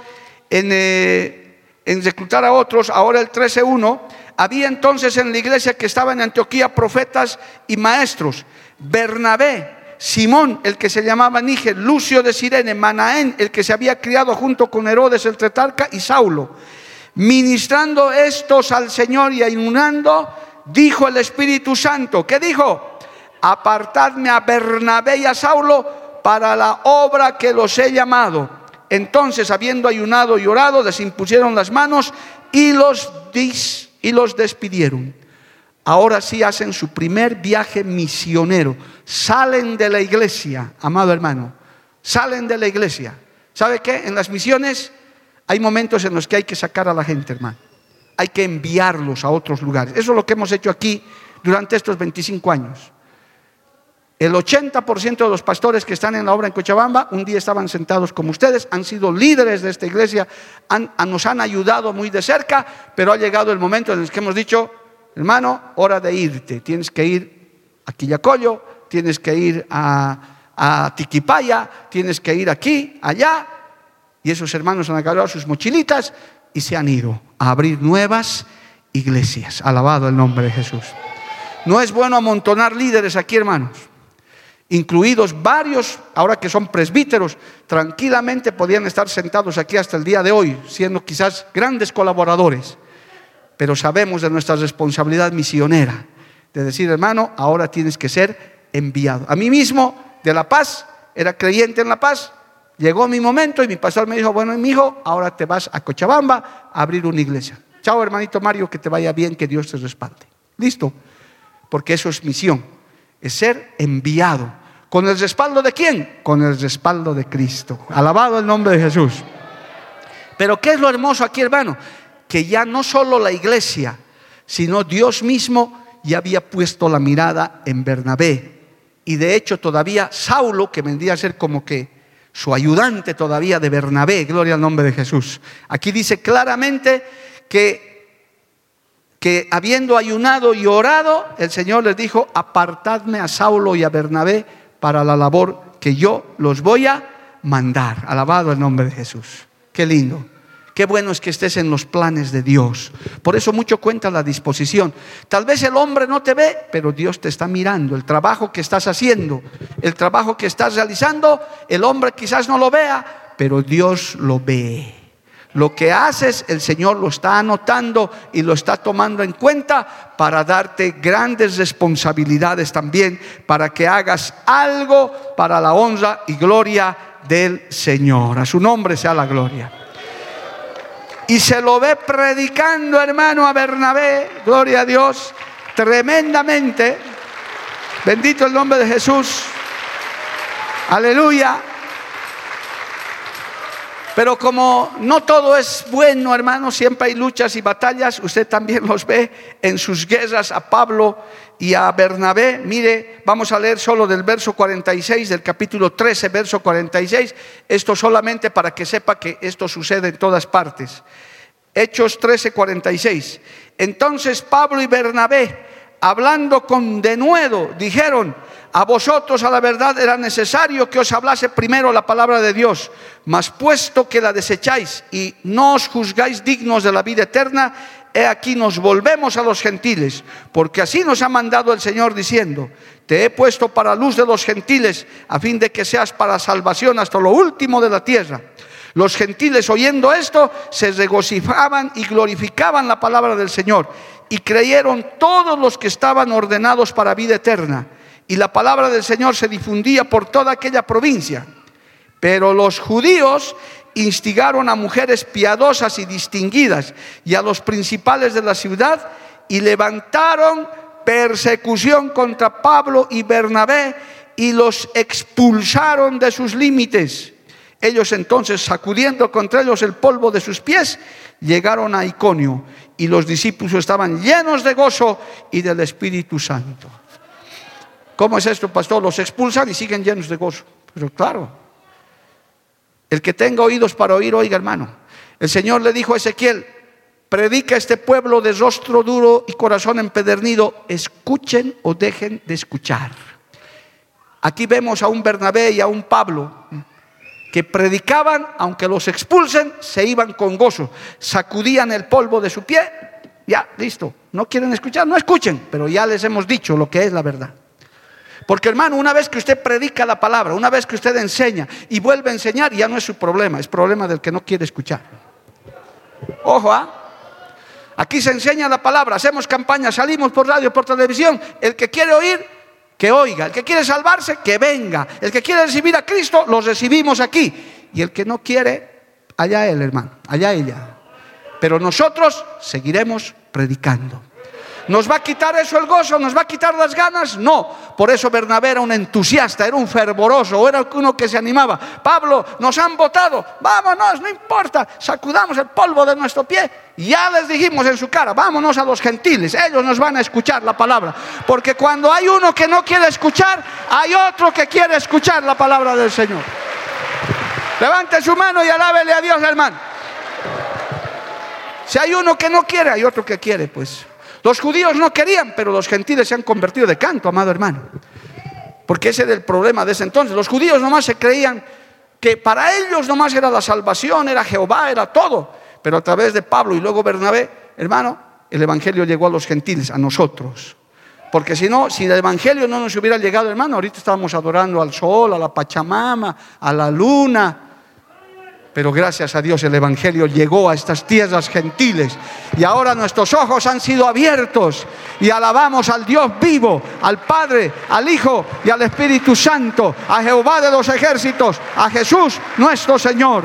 en, eh, en reclutar a otros, ahora el 13, 1, había entonces en la iglesia que estaba en Antioquía profetas y maestros, Bernabé, Simón, el que se llamaba Níger, Lucio de Sirene, Manaén, el que se había criado junto con Herodes el Tretarca y Saulo Ministrando estos al Señor y inundando, dijo el Espíritu Santo, ¿qué dijo? Apartadme a Bernabé y a Saulo para la obra que los he llamado. Entonces, habiendo ayunado y orado, les impusieron las manos y los, y los despidieron. Ahora sí hacen su primer viaje misionero. Salen de la iglesia, amado hermano. Salen de la iglesia. ¿Sabe qué? En las misiones hay momentos en los que hay que sacar a la gente, hermano. Hay que enviarlos a otros lugares. Eso es lo que hemos hecho aquí durante estos 25 años. El 80% de los pastores que están en la obra en Cochabamba un día estaban sentados como ustedes, han sido líderes de esta iglesia, nos han ayudado muy de cerca, pero ha llegado el momento en el que hemos dicho, hermano, hora de irte. Tienes que ir a Quillacollo, tienes que ir a, a Tiquipaya, tienes que ir aquí, allá, y esos hermanos han agarrado sus mochilitas y se han ido a abrir nuevas iglesias. Alabado el nombre de Jesús. No es bueno amontonar líderes aquí, hermanos. Incluidos varios, ahora que son presbíteros, tranquilamente podían estar sentados aquí hasta el día de hoy, siendo quizás grandes colaboradores. Pero sabemos de nuestra responsabilidad misionera, de decir, hermano, ahora tienes que ser enviado. A mí mismo, de La Paz, era creyente en La Paz, Llegó mi momento y mi pastor me dijo, bueno, mi hijo, ahora te vas a Cochabamba a abrir una iglesia. Chao, hermanito Mario, que te vaya bien, que Dios te respalde. Listo, porque eso es misión, es ser enviado. ¿Con el respaldo de quién? Con el respaldo de Cristo. Alabado el nombre de Jesús. Pero ¿qué es lo hermoso aquí, hermano? Que ya no solo la iglesia, sino Dios mismo ya había puesto la mirada en Bernabé. Y de hecho todavía Saulo, que vendría a ser como que su ayudante todavía de Bernabé, gloria al nombre de Jesús. Aquí dice claramente que, que habiendo ayunado y orado, el Señor les dijo, apartadme a Saulo y a Bernabé para la labor que yo los voy a mandar. Alabado el nombre de Jesús. Qué lindo. Qué bueno es que estés en los planes de Dios. Por eso mucho cuenta la disposición. Tal vez el hombre no te ve, pero Dios te está mirando. El trabajo que estás haciendo, el trabajo que estás realizando, el hombre quizás no lo vea, pero Dios lo ve. Lo que haces, el Señor lo está anotando y lo está tomando en cuenta para darte grandes responsabilidades también, para que hagas algo para la honra y gloria del Señor. A su nombre sea la gloria. Y se lo ve predicando, hermano, a Bernabé, gloria a Dios, tremendamente. Bendito el nombre de Jesús. Aleluya. Pero como no todo es bueno, hermano, siempre hay luchas y batallas, usted también los ve en sus guerras a Pablo y a Bernabé. Mire, vamos a leer solo del verso 46, del capítulo 13, verso 46. Esto solamente para que sepa que esto sucede en todas partes. Hechos 13, 46. Entonces Pablo y Bernabé, hablando con denuedo, dijeron, a vosotros a la verdad era necesario que os hablase primero la palabra de Dios, mas puesto que la desecháis y no os juzgáis dignos de la vida eterna, he aquí nos volvemos a los gentiles, porque así nos ha mandado el Señor diciendo, te he puesto para luz de los gentiles, a fin de que seas para salvación hasta lo último de la tierra. Los gentiles oyendo esto se regocijaban y glorificaban la palabra del Señor, y creyeron todos los que estaban ordenados para vida eterna y la palabra del Señor se difundía por toda aquella provincia. Pero los judíos instigaron a mujeres piadosas y distinguidas y a los principales de la ciudad y levantaron persecución contra Pablo y Bernabé y los expulsaron de sus límites. Ellos entonces, sacudiendo contra ellos el polvo de sus pies, llegaron a Iconio y los discípulos estaban llenos de gozo y del Espíritu Santo. ¿Cómo es esto, pastor? Los expulsan y siguen llenos de gozo. Pero claro, el que tenga oídos para oír, oiga hermano. El Señor le dijo a Ezequiel, predica a este pueblo de rostro duro y corazón empedernido, escuchen o dejen de escuchar. Aquí vemos a un Bernabé y a un Pablo que predicaban, aunque los expulsen, se iban con gozo, sacudían el polvo de su pie, ya, listo, no quieren escuchar, no escuchen, pero ya les hemos dicho lo que es la verdad. Porque hermano, una vez que usted predica la palabra, una vez que usted enseña y vuelve a enseñar, ya no es su problema, es problema del que no quiere escuchar. Ojo, ¿ah? Aquí se enseña la palabra, hacemos campaña, salimos por radio, por televisión. El que quiere oír, que oiga. El que quiere salvarse, que venga. El que quiere recibir a Cristo, lo recibimos aquí. Y el que no quiere, allá él, hermano, allá ella. Pero nosotros seguiremos predicando. ¿Nos va a quitar eso el gozo? ¿Nos va a quitar las ganas? No. Por eso Bernabé era un entusiasta, era un fervoroso, era uno que se animaba. Pablo, nos han votado, vámonos, no importa, sacudamos el polvo de nuestro pie. Ya les dijimos en su cara, vámonos a los gentiles, ellos nos van a escuchar la palabra. Porque cuando hay uno que no quiere escuchar, hay otro que quiere escuchar la palabra del Señor. Levante su mano y alábele a Dios, hermano. Si hay uno que no quiere, hay otro que quiere, pues. Los judíos no querían, pero los gentiles se han convertido de canto, amado hermano. Porque ese era el problema de ese entonces. Los judíos nomás se creían que para ellos nomás era la salvación, era Jehová, era todo. Pero a través de Pablo y luego Bernabé, hermano, el Evangelio llegó a los gentiles, a nosotros. Porque si no, si el Evangelio no nos hubiera llegado, hermano, ahorita estábamos adorando al sol, a la Pachamama, a la luna, pero gracias a Dios el Evangelio llegó a estas tierras gentiles y ahora nuestros ojos han sido abiertos y alabamos al Dios vivo, al Padre, al Hijo y al Espíritu Santo, a Jehová de los ejércitos, a Jesús nuestro Señor.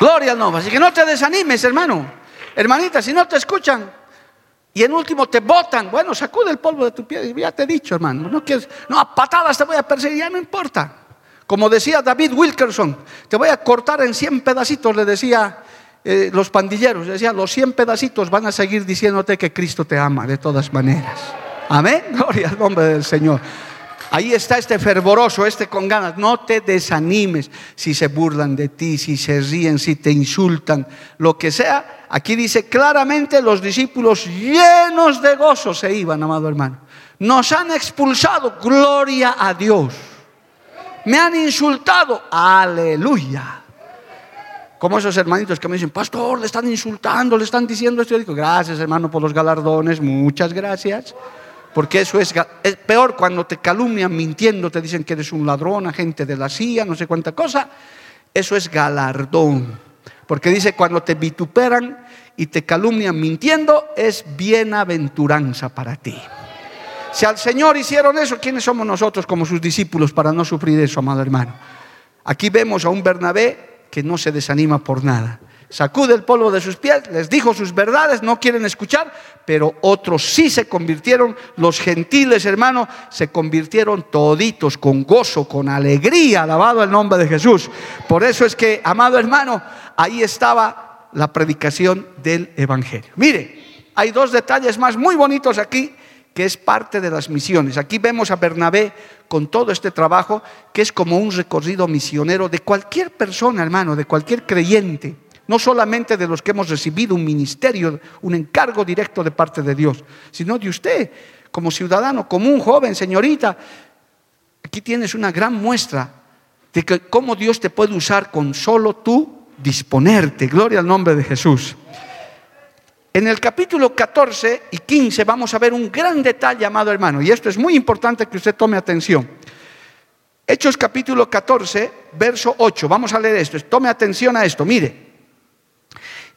Gloria al nombre. Así que no te desanimes, hermano. Hermanita, si no te escuchan y en último te botan, bueno, sacude el polvo de tu pie. Ya te he dicho, hermano. No, quieres, no a patadas te voy a perseguir, ya no importa. Como decía David Wilkerson, te voy a cortar en 100 pedacitos, le decía eh, los pandilleros, decía, los 100 pedacitos van a seguir diciéndote que Cristo te ama de todas maneras. Amén, gloria al nombre del Señor. Ahí está este fervoroso, este con ganas. No te desanimes si se burlan de ti, si se ríen, si te insultan, lo que sea aquí dice claramente los discípulos llenos de gozo se iban, amado hermano. Nos han expulsado, gloria a Dios. Me han insultado, aleluya. Como esos hermanitos que me dicen, pastor, le están insultando, le están diciendo esto. Yo digo, gracias hermano por los galardones, muchas gracias. Porque eso es, es peor cuando te calumnian mintiendo, te dicen que eres un ladrón, agente de la CIA, no sé cuánta cosa. Eso es galardón. Porque dice, cuando te vituperan y te calumnian mintiendo, es bienaventuranza para ti. Si al Señor hicieron eso, ¿quiénes somos nosotros como sus discípulos para no sufrir eso, amado hermano? Aquí vemos a un Bernabé que no se desanima por nada. Sacude el polvo de sus pies, les dijo sus verdades, no quieren escuchar, pero otros sí se convirtieron, los gentiles hermanos se convirtieron toditos con gozo, con alegría, alabado el nombre de Jesús. Por eso es que, amado hermano, ahí estaba la predicación del Evangelio. Mire, hay dos detalles más muy bonitos aquí que es parte de las misiones. Aquí vemos a Bernabé con todo este trabajo, que es como un recorrido misionero de cualquier persona, hermano, de cualquier creyente, no solamente de los que hemos recibido un ministerio, un encargo directo de parte de Dios, sino de usted, como ciudadano común, joven, señorita. Aquí tienes una gran muestra de que cómo Dios te puede usar con solo tú disponerte. Gloria al nombre de Jesús. En el capítulo 14 y 15 vamos a ver un gran detalle, amado hermano, y esto es muy importante que usted tome atención. Hechos capítulo 14, verso 8, vamos a leer esto, tome atención a esto, mire.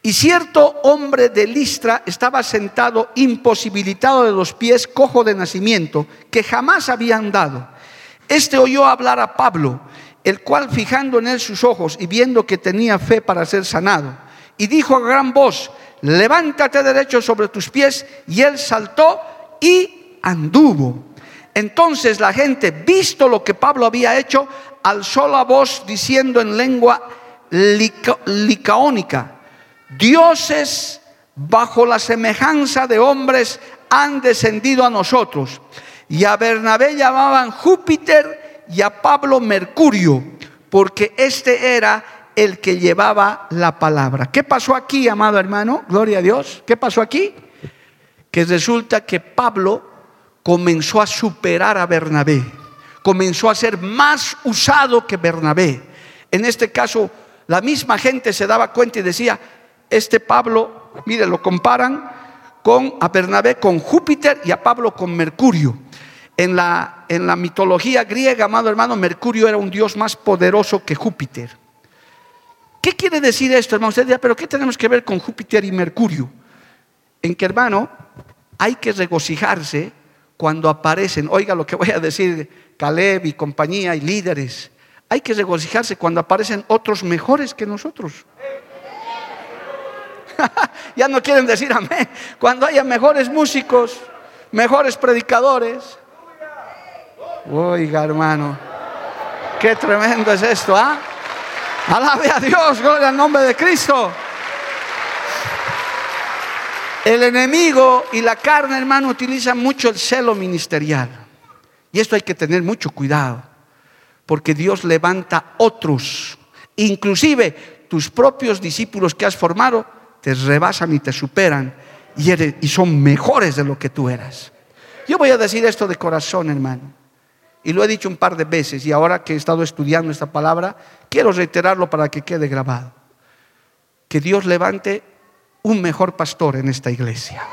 Y cierto hombre de Listra estaba sentado imposibilitado de los pies, cojo de nacimiento, que jamás había andado. Este oyó hablar a Pablo, el cual fijando en él sus ojos y viendo que tenía fe para ser sanado, y dijo a gran voz, levántate derecho sobre tus pies. Y él saltó y anduvo. Entonces la gente, visto lo que Pablo había hecho, alzó la voz diciendo en lengua licaónica, dioses bajo la semejanza de hombres han descendido a nosotros. Y a Bernabé llamaban Júpiter y a Pablo Mercurio, porque este era el que llevaba la palabra. ¿Qué pasó aquí, amado hermano? Gloria a Dios. ¿Qué pasó aquí? Que resulta que Pablo comenzó a superar a Bernabé, comenzó a ser más usado que Bernabé. En este caso, la misma gente se daba cuenta y decía, este Pablo, mire, lo comparan con a Bernabé con Júpiter y a Pablo con Mercurio. En la, en la mitología griega, amado hermano, Mercurio era un dios más poderoso que Júpiter. ¿Qué quiere decir esto, hermano? Usted dirá, pero ¿qué tenemos que ver con Júpiter y Mercurio? En que, hermano, hay que regocijarse cuando aparecen, oiga lo que voy a decir, Caleb y compañía y líderes, hay que regocijarse cuando aparecen otros mejores que nosotros. ya no quieren decir amén. Cuando haya mejores músicos, mejores predicadores. Oiga, hermano, qué tremendo es esto, ¿ah? Alabe a Dios, gloria al nombre de Cristo. El enemigo y la carne, hermano, utilizan mucho el celo ministerial. Y esto hay que tener mucho cuidado, porque Dios levanta otros, inclusive tus propios discípulos que has formado, te rebasan y te superan y, y son mejores de lo que tú eras. Yo voy a decir esto de corazón, hermano. Y lo he dicho un par de veces y ahora que he estado estudiando esta palabra, quiero reiterarlo para que quede grabado. Que Dios levante un mejor pastor en esta iglesia,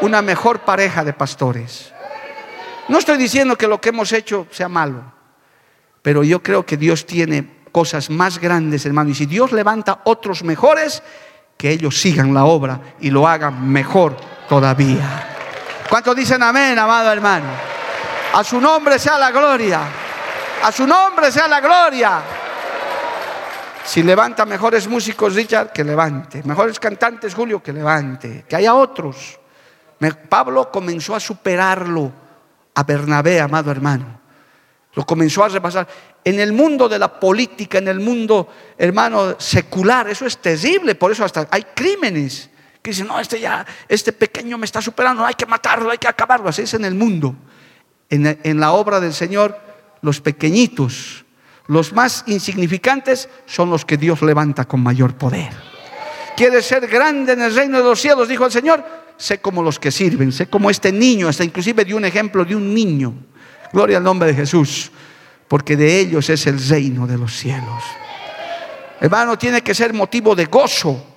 una mejor pareja de pastores. No estoy diciendo que lo que hemos hecho sea malo, pero yo creo que Dios tiene cosas más grandes, hermano. Y si Dios levanta otros mejores, que ellos sigan la obra y lo hagan mejor todavía. ¿Cuántos dicen amén, amado hermano? A su nombre sea la gloria. A su nombre sea la gloria. Si levanta mejores músicos, Richard, que levante. Mejores cantantes, Julio, que levante. Que haya otros. Pablo comenzó a superarlo a Bernabé, amado hermano. Lo comenzó a repasar. En el mundo de la política, en el mundo, hermano, secular, eso es terrible. Por eso hasta hay crímenes que dicen, no, este ya, este pequeño me está superando, hay que matarlo, hay que acabarlo. Así es en el mundo en, la obra del Señor, los pequeñitos, los más insignificantes son los que Dios levanta con mayor poder. ¿Quieres ser grande en el reino de los cielos? Dijo el Señor. Sé como los que sirven, sé como este niño, hasta inclusive dio un ejemplo de un niño. Gloria al nombre de Jesús, porque de ellos es el reino de los cielos. Hermano, tiene que ser motivo de gozo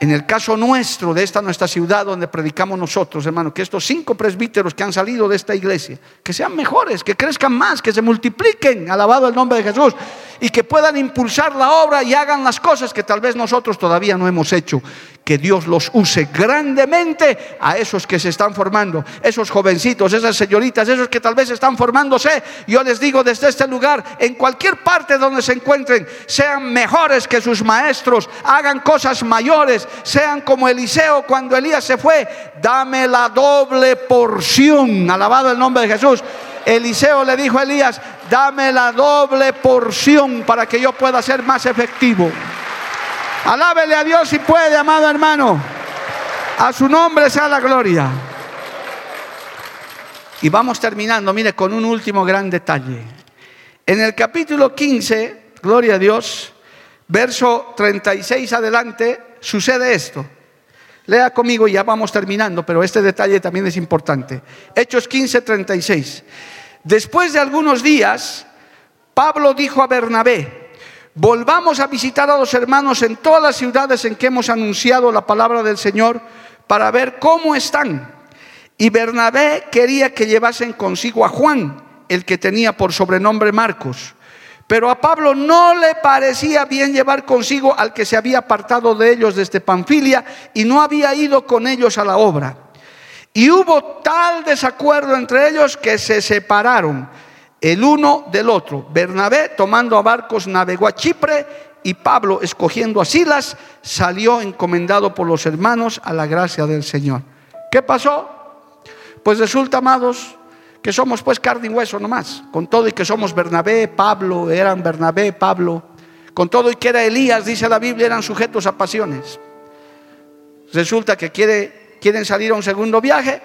en el caso nuestro, de esta nuestra ciudad donde predicamos nosotros, hermano, que estos cinco presbíteros que han salido de esta iglesia, que sean mejores, que crezcan más, que se multipliquen, alabado el nombre de Jesús, y que puedan impulsar la obra y hagan las cosas que tal vez nosotros todavía no hemos hecho. Que Dios los use grandemente a esos que se están formando, esos jovencitos, esas señoritas, esos que tal vez están formándose. Yo les digo desde este lugar, en cualquier parte donde se encuentren, sean mejores que sus maestros, hagan cosas mayores, sean como Eliseo cuando Elías se fue, dame la doble porción. Alabado el nombre de Jesús. Eliseo le dijo a Elías, dame la doble porción para que yo pueda ser más efectivo. Alábele a Dios si puede, amado hermano. A su nombre sea la gloria. Y vamos terminando, mire, con un último gran detalle. En el capítulo 15, gloria a Dios, verso 36 adelante, sucede esto. Lea conmigo y ya vamos terminando, pero este detalle también es importante. Hechos 15, 36. Después de algunos días, Pablo dijo a Bernabé, volvamos a visitar a los hermanos en todas las ciudades en que hemos anunciado la palabra del Señor para ver cómo están. Y Bernabé quería que llevasen consigo a Juan, el que tenía por sobrenombre Marcos. Pero a Pablo no le parecía bien llevar consigo al que se había apartado de ellos desde Panfilia y no había ido con ellos a la obra. Y hubo tal desacuerdo entre ellos que se separaron el uno del otro. Bernabé, tomando a barcos, navegó a Chipre y Pablo, escogiendo a Silas, salió encomendado por los hermanos a la gracia del Señor. ¿Qué pasó? Pues resulta, amados, que somos pues carne y hueso nomás, con todo y que somos Bernabé, Pablo, eran Bernabé, Pablo, con todo y que era Elías, dice la Biblia, eran sujetos a pasiones. Resulta que quiere, quieren salir a un segundo viaje,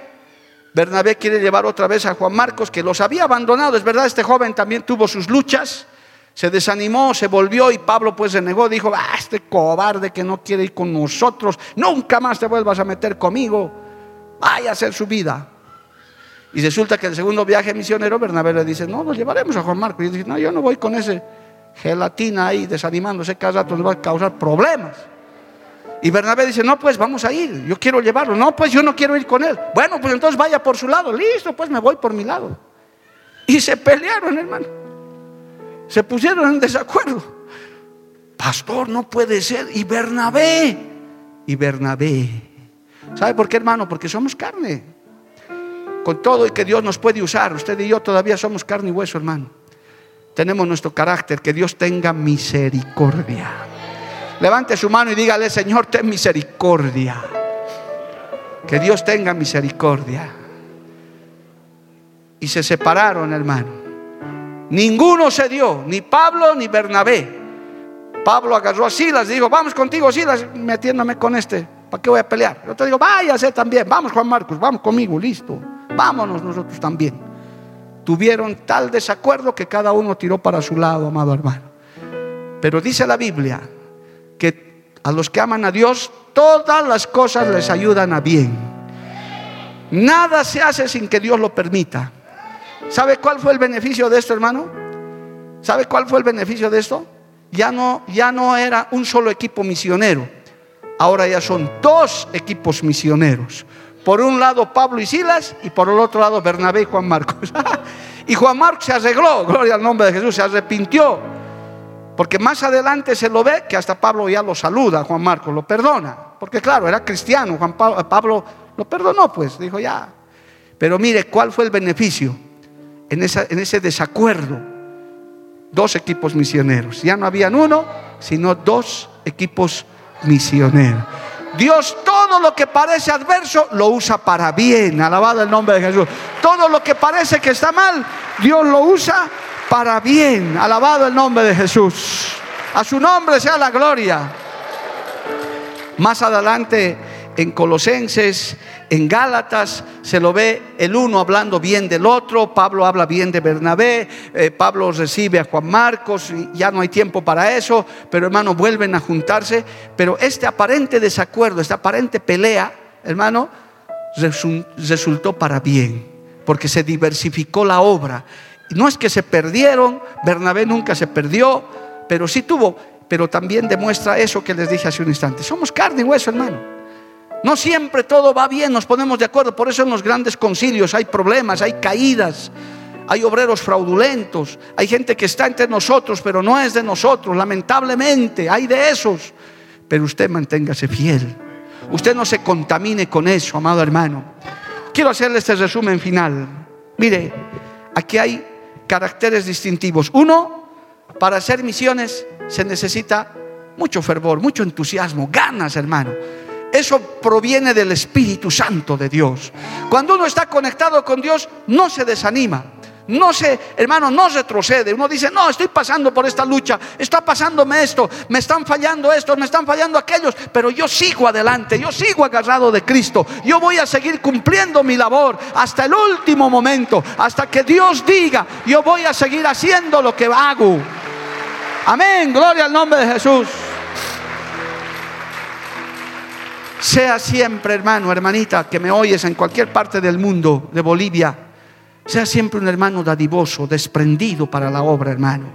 Bernabé quiere llevar otra vez a Juan Marcos, que los había abandonado, es verdad, este joven también tuvo sus luchas, se desanimó, se volvió y Pablo pues se negó, dijo, ah, este cobarde que no quiere ir con nosotros, nunca más te vuelvas a meter conmigo, vaya a hacer su vida. Y resulta que el segundo viaje misionero, Bernabé le dice, no, nos llevaremos a Juan Marcos. Y dice, no, yo no voy con ese gelatina ahí desanimándose cada rato, nos va a causar problemas. Y Bernabé dice, no, pues vamos a ir, yo quiero llevarlo. No, pues yo no quiero ir con él. Bueno, pues entonces vaya por su lado. Listo, pues me voy por mi lado. Y se pelearon, hermano. Se pusieron en desacuerdo. Pastor, no puede ser. Y Bernabé. Y Bernabé. ¿Sabe por qué, hermano? Porque somos carne con todo y que Dios nos puede usar. Usted y yo todavía somos carne y hueso, hermano. Tenemos nuestro carácter, que Dios tenga misericordia. Levante su mano y dígale, Señor, ten misericordia. Que Dios tenga misericordia. Y se separaron, hermano. Ninguno se dio, ni Pablo ni Bernabé. Pablo agarró a Silas y dijo, vamos contigo, Silas, metiéndome con este. ¿Para qué voy a pelear? Yo te digo, váyase también, vamos Juan Marcos, vamos conmigo, listo vámonos nosotros también. Tuvieron tal desacuerdo que cada uno tiró para su lado, amado hermano. Pero dice la Biblia que a los que aman a Dios, todas las cosas les ayudan a bien. Nada se hace sin que Dios lo permita. ¿Sabe cuál fue el beneficio de esto, hermano? ¿Sabe cuál fue el beneficio de esto? Ya no, ya no era un solo equipo misionero. Ahora ya son dos equipos misioneros. Por un lado Pablo y Silas y por el otro lado Bernabé y Juan Marcos. y Juan Marcos se arregló, gloria al nombre de Jesús, se arrepintió. Porque más adelante se lo ve que hasta Pablo ya lo saluda, Juan Marcos, lo perdona. Porque claro, era cristiano, Juan Pablo, lo perdonó, pues, dijo ya. Pero mire, ¿cuál fue el beneficio en, en ese desacuerdo? Dos equipos misioneros. Ya no habían uno, sino dos equipos misioneros. Dios todo lo que parece adverso lo usa para bien. Alabado el nombre de Jesús. Todo lo que parece que está mal, Dios lo usa para bien. Alabado el nombre de Jesús. A su nombre sea la gloria. Más adelante en Colosenses, en Gálatas, se lo ve el uno hablando bien del otro, Pablo habla bien de Bernabé, eh, Pablo recibe a Juan Marcos, ya no hay tiempo para eso, pero hermano, vuelven a juntarse, pero este aparente desacuerdo, esta aparente pelea, hermano, resultó para bien, porque se diversificó la obra. No es que se perdieron, Bernabé nunca se perdió, pero sí tuvo, pero también demuestra eso que les dije hace un instante. Somos carne y hueso, hermano. No siempre todo va bien, nos ponemos de acuerdo. Por eso en los grandes concilios hay problemas, hay caídas, hay obreros fraudulentos, hay gente que está entre nosotros, pero no es de nosotros. Lamentablemente, hay de esos. Pero usted manténgase fiel. Usted no se contamine con eso, amado hermano. Quiero hacerle este resumen final. Mire, aquí hay caracteres distintivos. Uno, para hacer misiones se necesita mucho fervor, mucho entusiasmo, ganas, hermano. Eso proviene del Espíritu Santo de Dios. Cuando uno está conectado con Dios, no se desanima. No se, hermano, no retrocede. Uno dice, no, estoy pasando por esta lucha, está pasándome esto, me están fallando estos, me están fallando aquellos, pero yo sigo adelante, yo sigo agarrado de Cristo. Yo voy a seguir cumpliendo mi labor hasta el último momento, hasta que Dios diga, yo voy a seguir haciendo lo que hago. Amén, gloria al nombre de Jesús. Sea siempre, hermano, hermanita, que me oyes en cualquier parte del mundo, de Bolivia, sea siempre un hermano dadivoso, desprendido para la obra, hermano.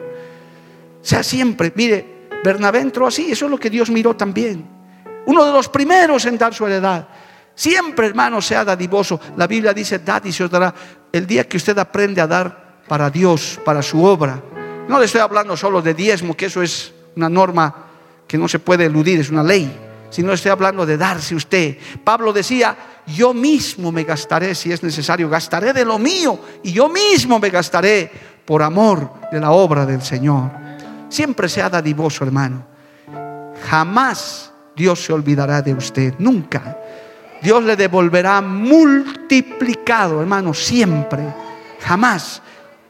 Sea siempre, mire, Bernabé entró así, eso es lo que Dios miró también. Uno de los primeros en dar su heredad. Siempre, hermano, sea dadivoso. La Biblia dice, dad y se dará. El día que usted aprende a dar para Dios, para su obra. No le estoy hablando solo de diezmo, que eso es una norma que no se puede eludir, es una ley si no estoy hablando de darse usted. Pablo decía, yo mismo me gastaré si es necesario, gastaré de lo mío y yo mismo me gastaré por amor de la obra del Señor. Siempre sea dadivoso, hermano. Jamás Dios se olvidará de usted, nunca. Dios le devolverá multiplicado, hermano, siempre. Jamás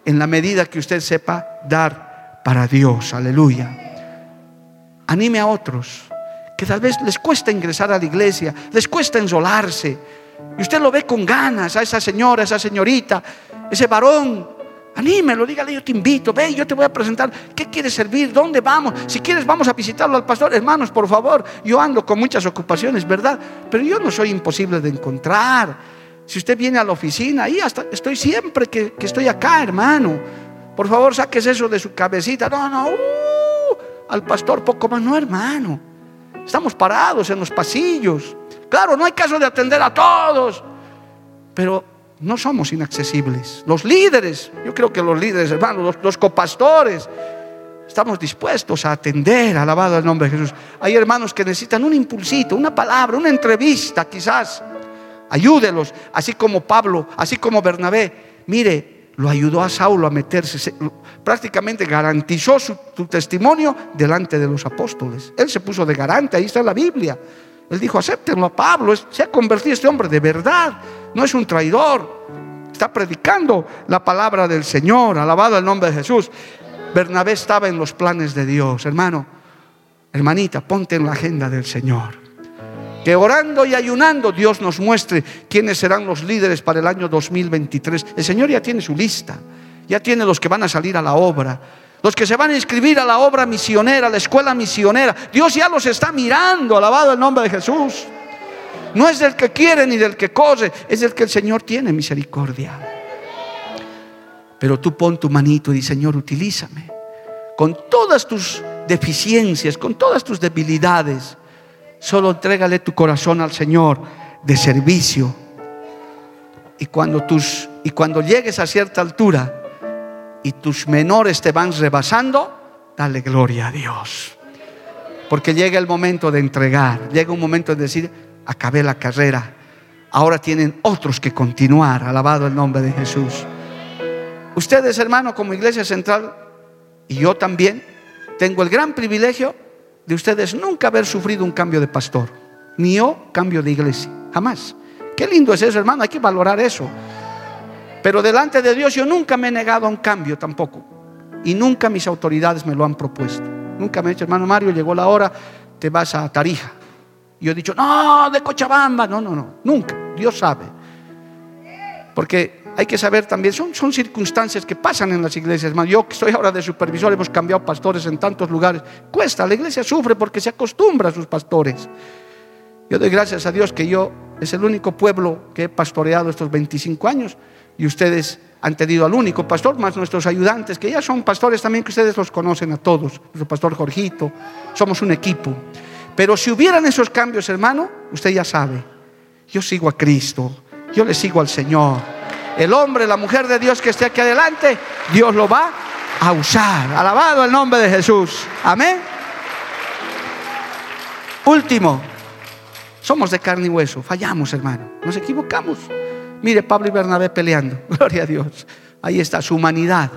en la medida que usted sepa dar para Dios. Aleluya. Anime a otros que tal vez les cuesta ingresar a la iglesia, les cuesta ensolarse. Y usted lo ve con ganas a esa señora, a esa señorita, ese varón. Anímelo, dígale, yo te invito, ve, yo te voy a presentar. ¿Qué quieres servir? ¿Dónde vamos? Si quieres, vamos a visitarlo al pastor. Hermanos, por favor, yo ando con muchas ocupaciones, ¿verdad? Pero yo no soy imposible de encontrar. Si usted viene a la oficina, ahí hasta estoy siempre que, estoy acá, hermano. Por favor, saques eso de su cabecita. No, no, uh, al pastor poco más, no, hermano. Estamos parados en los pasillos. Claro, no hay caso de atender a todos, pero no somos inaccesibles. Los líderes, yo creo que los líderes, hermanos, los, copastores, estamos dispuestos a atender, alabado el nombre de Jesús. Hay hermanos que necesitan un impulsito, una palabra, una entrevista quizás. Ayúdelos, así como Pablo, así como Bernabé. Mire, lo ayudó a Saulo a meterse, prácticamente garantizó su, testimonio delante de los apóstoles. Él se puso de garante, ahí está la Biblia. Él dijo, acéptenlo a Pablo, se ha convertido este hombre de verdad, no es un traidor, está predicando la palabra del Señor, alabado el nombre de Jesús. Bernabé estaba en los planes de Dios, hermano, hermanita, ponte en la agenda del Señor. Que orando y ayunando Dios nos muestre quiénes serán los líderes para el año 2023. El Señor ya tiene su lista ya tiene los que van a salir a la obra. Los que se van a inscribir a la obra misionera, a la escuela misionera. Dios ya los está mirando, alabado el nombre de Jesús. No es del que quiere ni del que corre, es del que el Señor tiene misericordia. Pero tú pon tu manito y di, Señor, utilízame. Con todas tus deficiencias, con todas tus debilidades, solo entrégale tu corazón al Señor de servicio. Y cuando, tus, y cuando llegues a cierta altura, y tus menores te van rebasando, dale gloria a Dios. Porque llega el momento de entregar, llega un momento de decir, acabé la carrera, ahora tienen otros que continuar, alabado el nombre de Jesús. Ustedes, hermano, como iglesia central, y yo también, tengo el gran privilegio de ustedes nunca haber sufrido un cambio de pastor, ni yo cambio de iglesia, jamás. Qué lindo es eso, hermano, hay que valorar eso. Pero delante de Dios yo nunca me he negado a un cambio tampoco. Y nunca mis autoridades me lo han propuesto. Nunca me he dicho, hermano Mario, llegó la hora, te vas a Tarija. yo he dicho, no, de Cochabamba. No, no, no, nunca. Dios sabe. Porque hay que saber también, son, son circunstancias que pasan en las iglesias. Yo que estoy ahora de supervisor, hemos cambiado pastores en tantos lugares. Cuesta, la iglesia sufre porque se acostumbra a sus pastores. Yo doy gracias a Dios que yo es el único pueblo que he pastoreado estos 25 años y ustedes han tenido al único pastor, más nuestros ayudantes, que ya son pastores también, que ustedes los conocen a todos, nuestro pastor Jorgito, somos un equipo. Pero si hubieran esos cambios, hermano, usted ya sabe, yo sigo a Cristo, yo le sigo al Señor. El hombre, la mujer de Dios que esté aquí adelante, Dios lo va a usar. Alabado el nombre de Jesús. Amén. Último, somos de carne y hueso, fallamos, hermano, nos equivocamos. Mire, Pablo y Bernabé peleando, gloria a Dios. Ahí está su humanidad,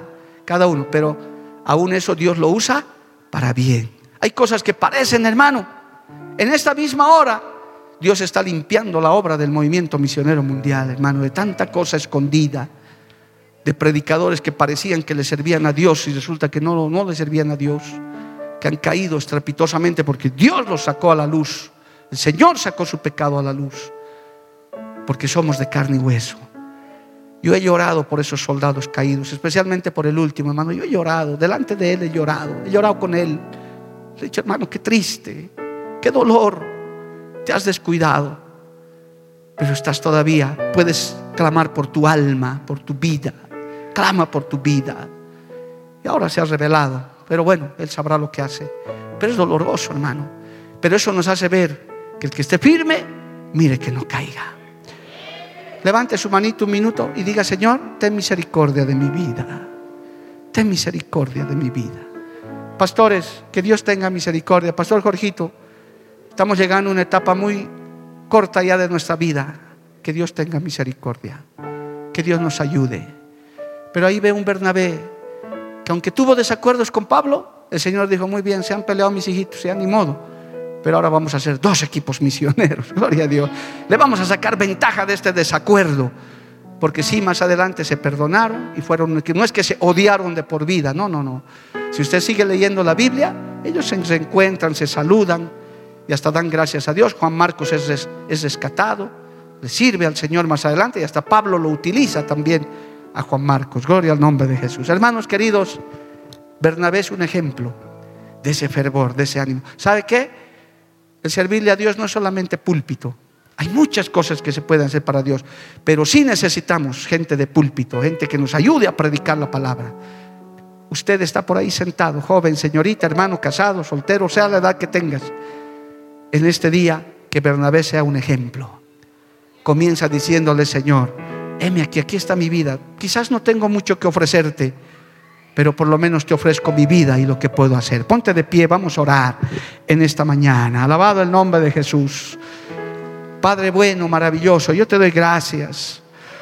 cada uno, pero aún eso Dios lo usa para bien. Hay cosas que parecen, hermano, en esta misma hora Dios está limpiando la obra del movimiento misionero mundial, hermano, de tanta cosa escondida, de predicadores que parecían que le servían a Dios y resulta que no, no le servían a Dios, que han caído estrepitosamente porque Dios los sacó a la luz. El Señor sacó su pecado a la luz, porque somos de carne y hueso. Yo he llorado por esos soldados caídos, especialmente por el último, hermano. Yo he llorado, delante de él he llorado, he llorado con él. he dicho, hermano, qué triste, qué dolor. Te has descuidado, pero estás todavía, puedes clamar por tu alma, por tu vida. Clama por tu vida. Y ahora se ha revelado, pero bueno, él sabrá lo que hace. Pero es doloroso, hermano. Pero eso nos hace ver que el que esté firme, mire que no caiga. Levante su manito un minuto y diga, Señor, ten misericordia de mi vida. Ten misericordia de mi vida. Pastores, que Dios tenga misericordia. Pastor Jorgito, estamos llegando a una etapa muy corta ya de nuestra vida. Que Dios tenga misericordia. Que Dios nos ayude. Pero ahí ve un Bernabé que aunque tuvo desacuerdos con Pablo, el Señor dijo, muy bien, se han peleado mis hijitos, ya ni modo pero ahora vamos a ser dos equipos misioneros, gloria a Dios. Le vamos a sacar ventaja de este desacuerdo, porque sí, más adelante se perdonaron y fueron, no es que se odiaron de por vida, no, no, no. Si usted sigue leyendo la Biblia, ellos se encuentran, se saludan y hasta dan gracias a Dios. Juan Marcos es, es rescatado, le sirve al Señor más adelante y hasta Pablo lo utiliza también a Juan Marcos. Gloria al nombre de Jesús. Hermanos queridos, Bernabé es un ejemplo de ese fervor, de ese ánimo. ¿Sabe qué? El servirle a Dios no es solamente púlpito. Hay muchas cosas que se pueden hacer para Dios, pero sí necesitamos gente de púlpito, gente que nos ayude a predicar la palabra. Usted está por ahí sentado, joven, señorita, hermano, casado, soltero, sea la edad que tengas. En este día, que Bernabé sea un ejemplo. Comienza diciéndole, Señor, heme aquí, aquí está mi vida. Quizás no tengo mucho que ofrecerte pero por lo menos te ofrezco mi vida y lo que puedo hacer. Ponte de pie, vamos a orar en esta mañana. Alabado el nombre de Jesús. Padre bueno, maravilloso, yo te doy gracias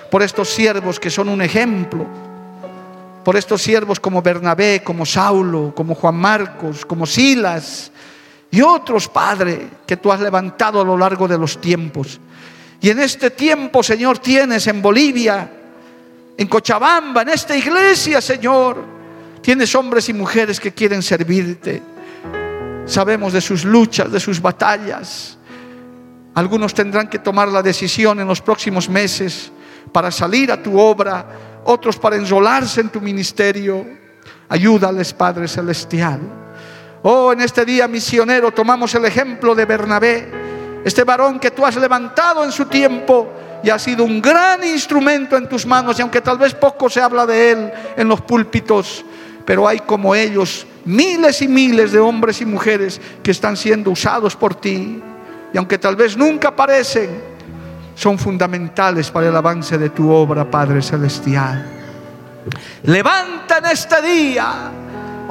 por estos siervos que son un ejemplo, por estos siervos como Bernabé, como Saulo, como Juan Marcos, como Silas y otros, Padre, que tú has levantado a lo largo de los tiempos. Y en este tiempo, Señor, tienes en Bolivia, en Cochabamba, en esta iglesia, Señor, Tienes hombres y mujeres que quieren servirte. Sabemos de sus luchas, de sus batallas. Algunos tendrán que tomar la decisión en los próximos meses para salir a tu obra, otros para enrolarse en tu ministerio. Ayúdales, Padre Celestial. Oh, en este día misionero tomamos el ejemplo de Bernabé, este varón que tú has levantado en su tiempo y ha sido un gran instrumento en tus manos. Y aunque tal vez poco se habla de él en los púlpitos, pero hay como ellos miles y miles de hombres y mujeres que están siendo usados por ti. Y aunque tal vez nunca aparecen, son fundamentales para el avance de tu obra, Padre Celestial. Levanta en este día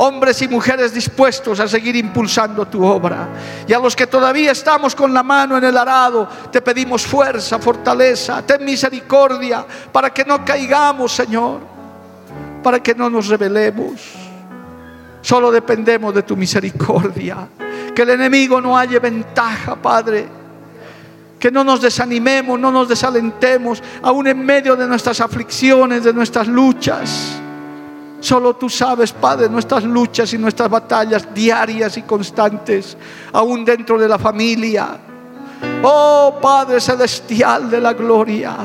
hombres y mujeres dispuestos a seguir impulsando tu obra. Y a los que todavía estamos con la mano en el arado, te pedimos fuerza, fortaleza, ten misericordia para que no caigamos, Señor para que no nos rebelemos. Solo dependemos de tu misericordia. Que el enemigo no haya ventaja, Padre. Que no nos desanimemos, no nos desalentemos, aún en medio de nuestras aflicciones, de nuestras luchas. Solo tú sabes, Padre, nuestras luchas y nuestras batallas diarias y constantes, aún dentro de la familia, Oh Padre Celestial de la Gloria,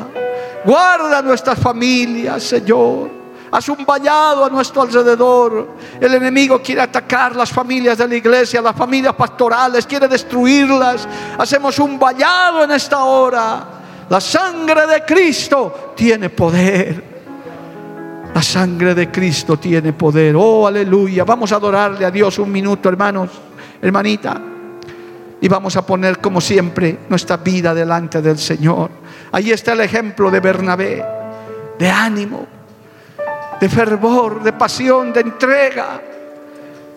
guarda nuestras familias, Señor. Haz un vallado a nuestro alrededor. El enemigo quiere atacar las familias de la iglesia, las familias pastorales, quiere destruirlas. Hacemos un vallado en esta hora. La sangre de Cristo tiene poder. La sangre de Cristo tiene poder. Oh, aleluya. Vamos a adorarle a Dios un minuto, hermanos, hermanita. Y vamos a poner, como siempre, nuestra vida delante del Señor. Ahí está el ejemplo de Bernabé, de ánimo, de fervor, de pasión, de entrega.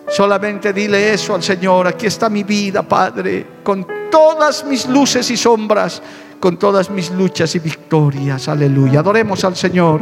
Solamente dile eso al Señor. Aquí está mi vida, Padre, con todas mis luces y sombras, con todas mis luchas y victorias. Aleluya. Adoremos al Señor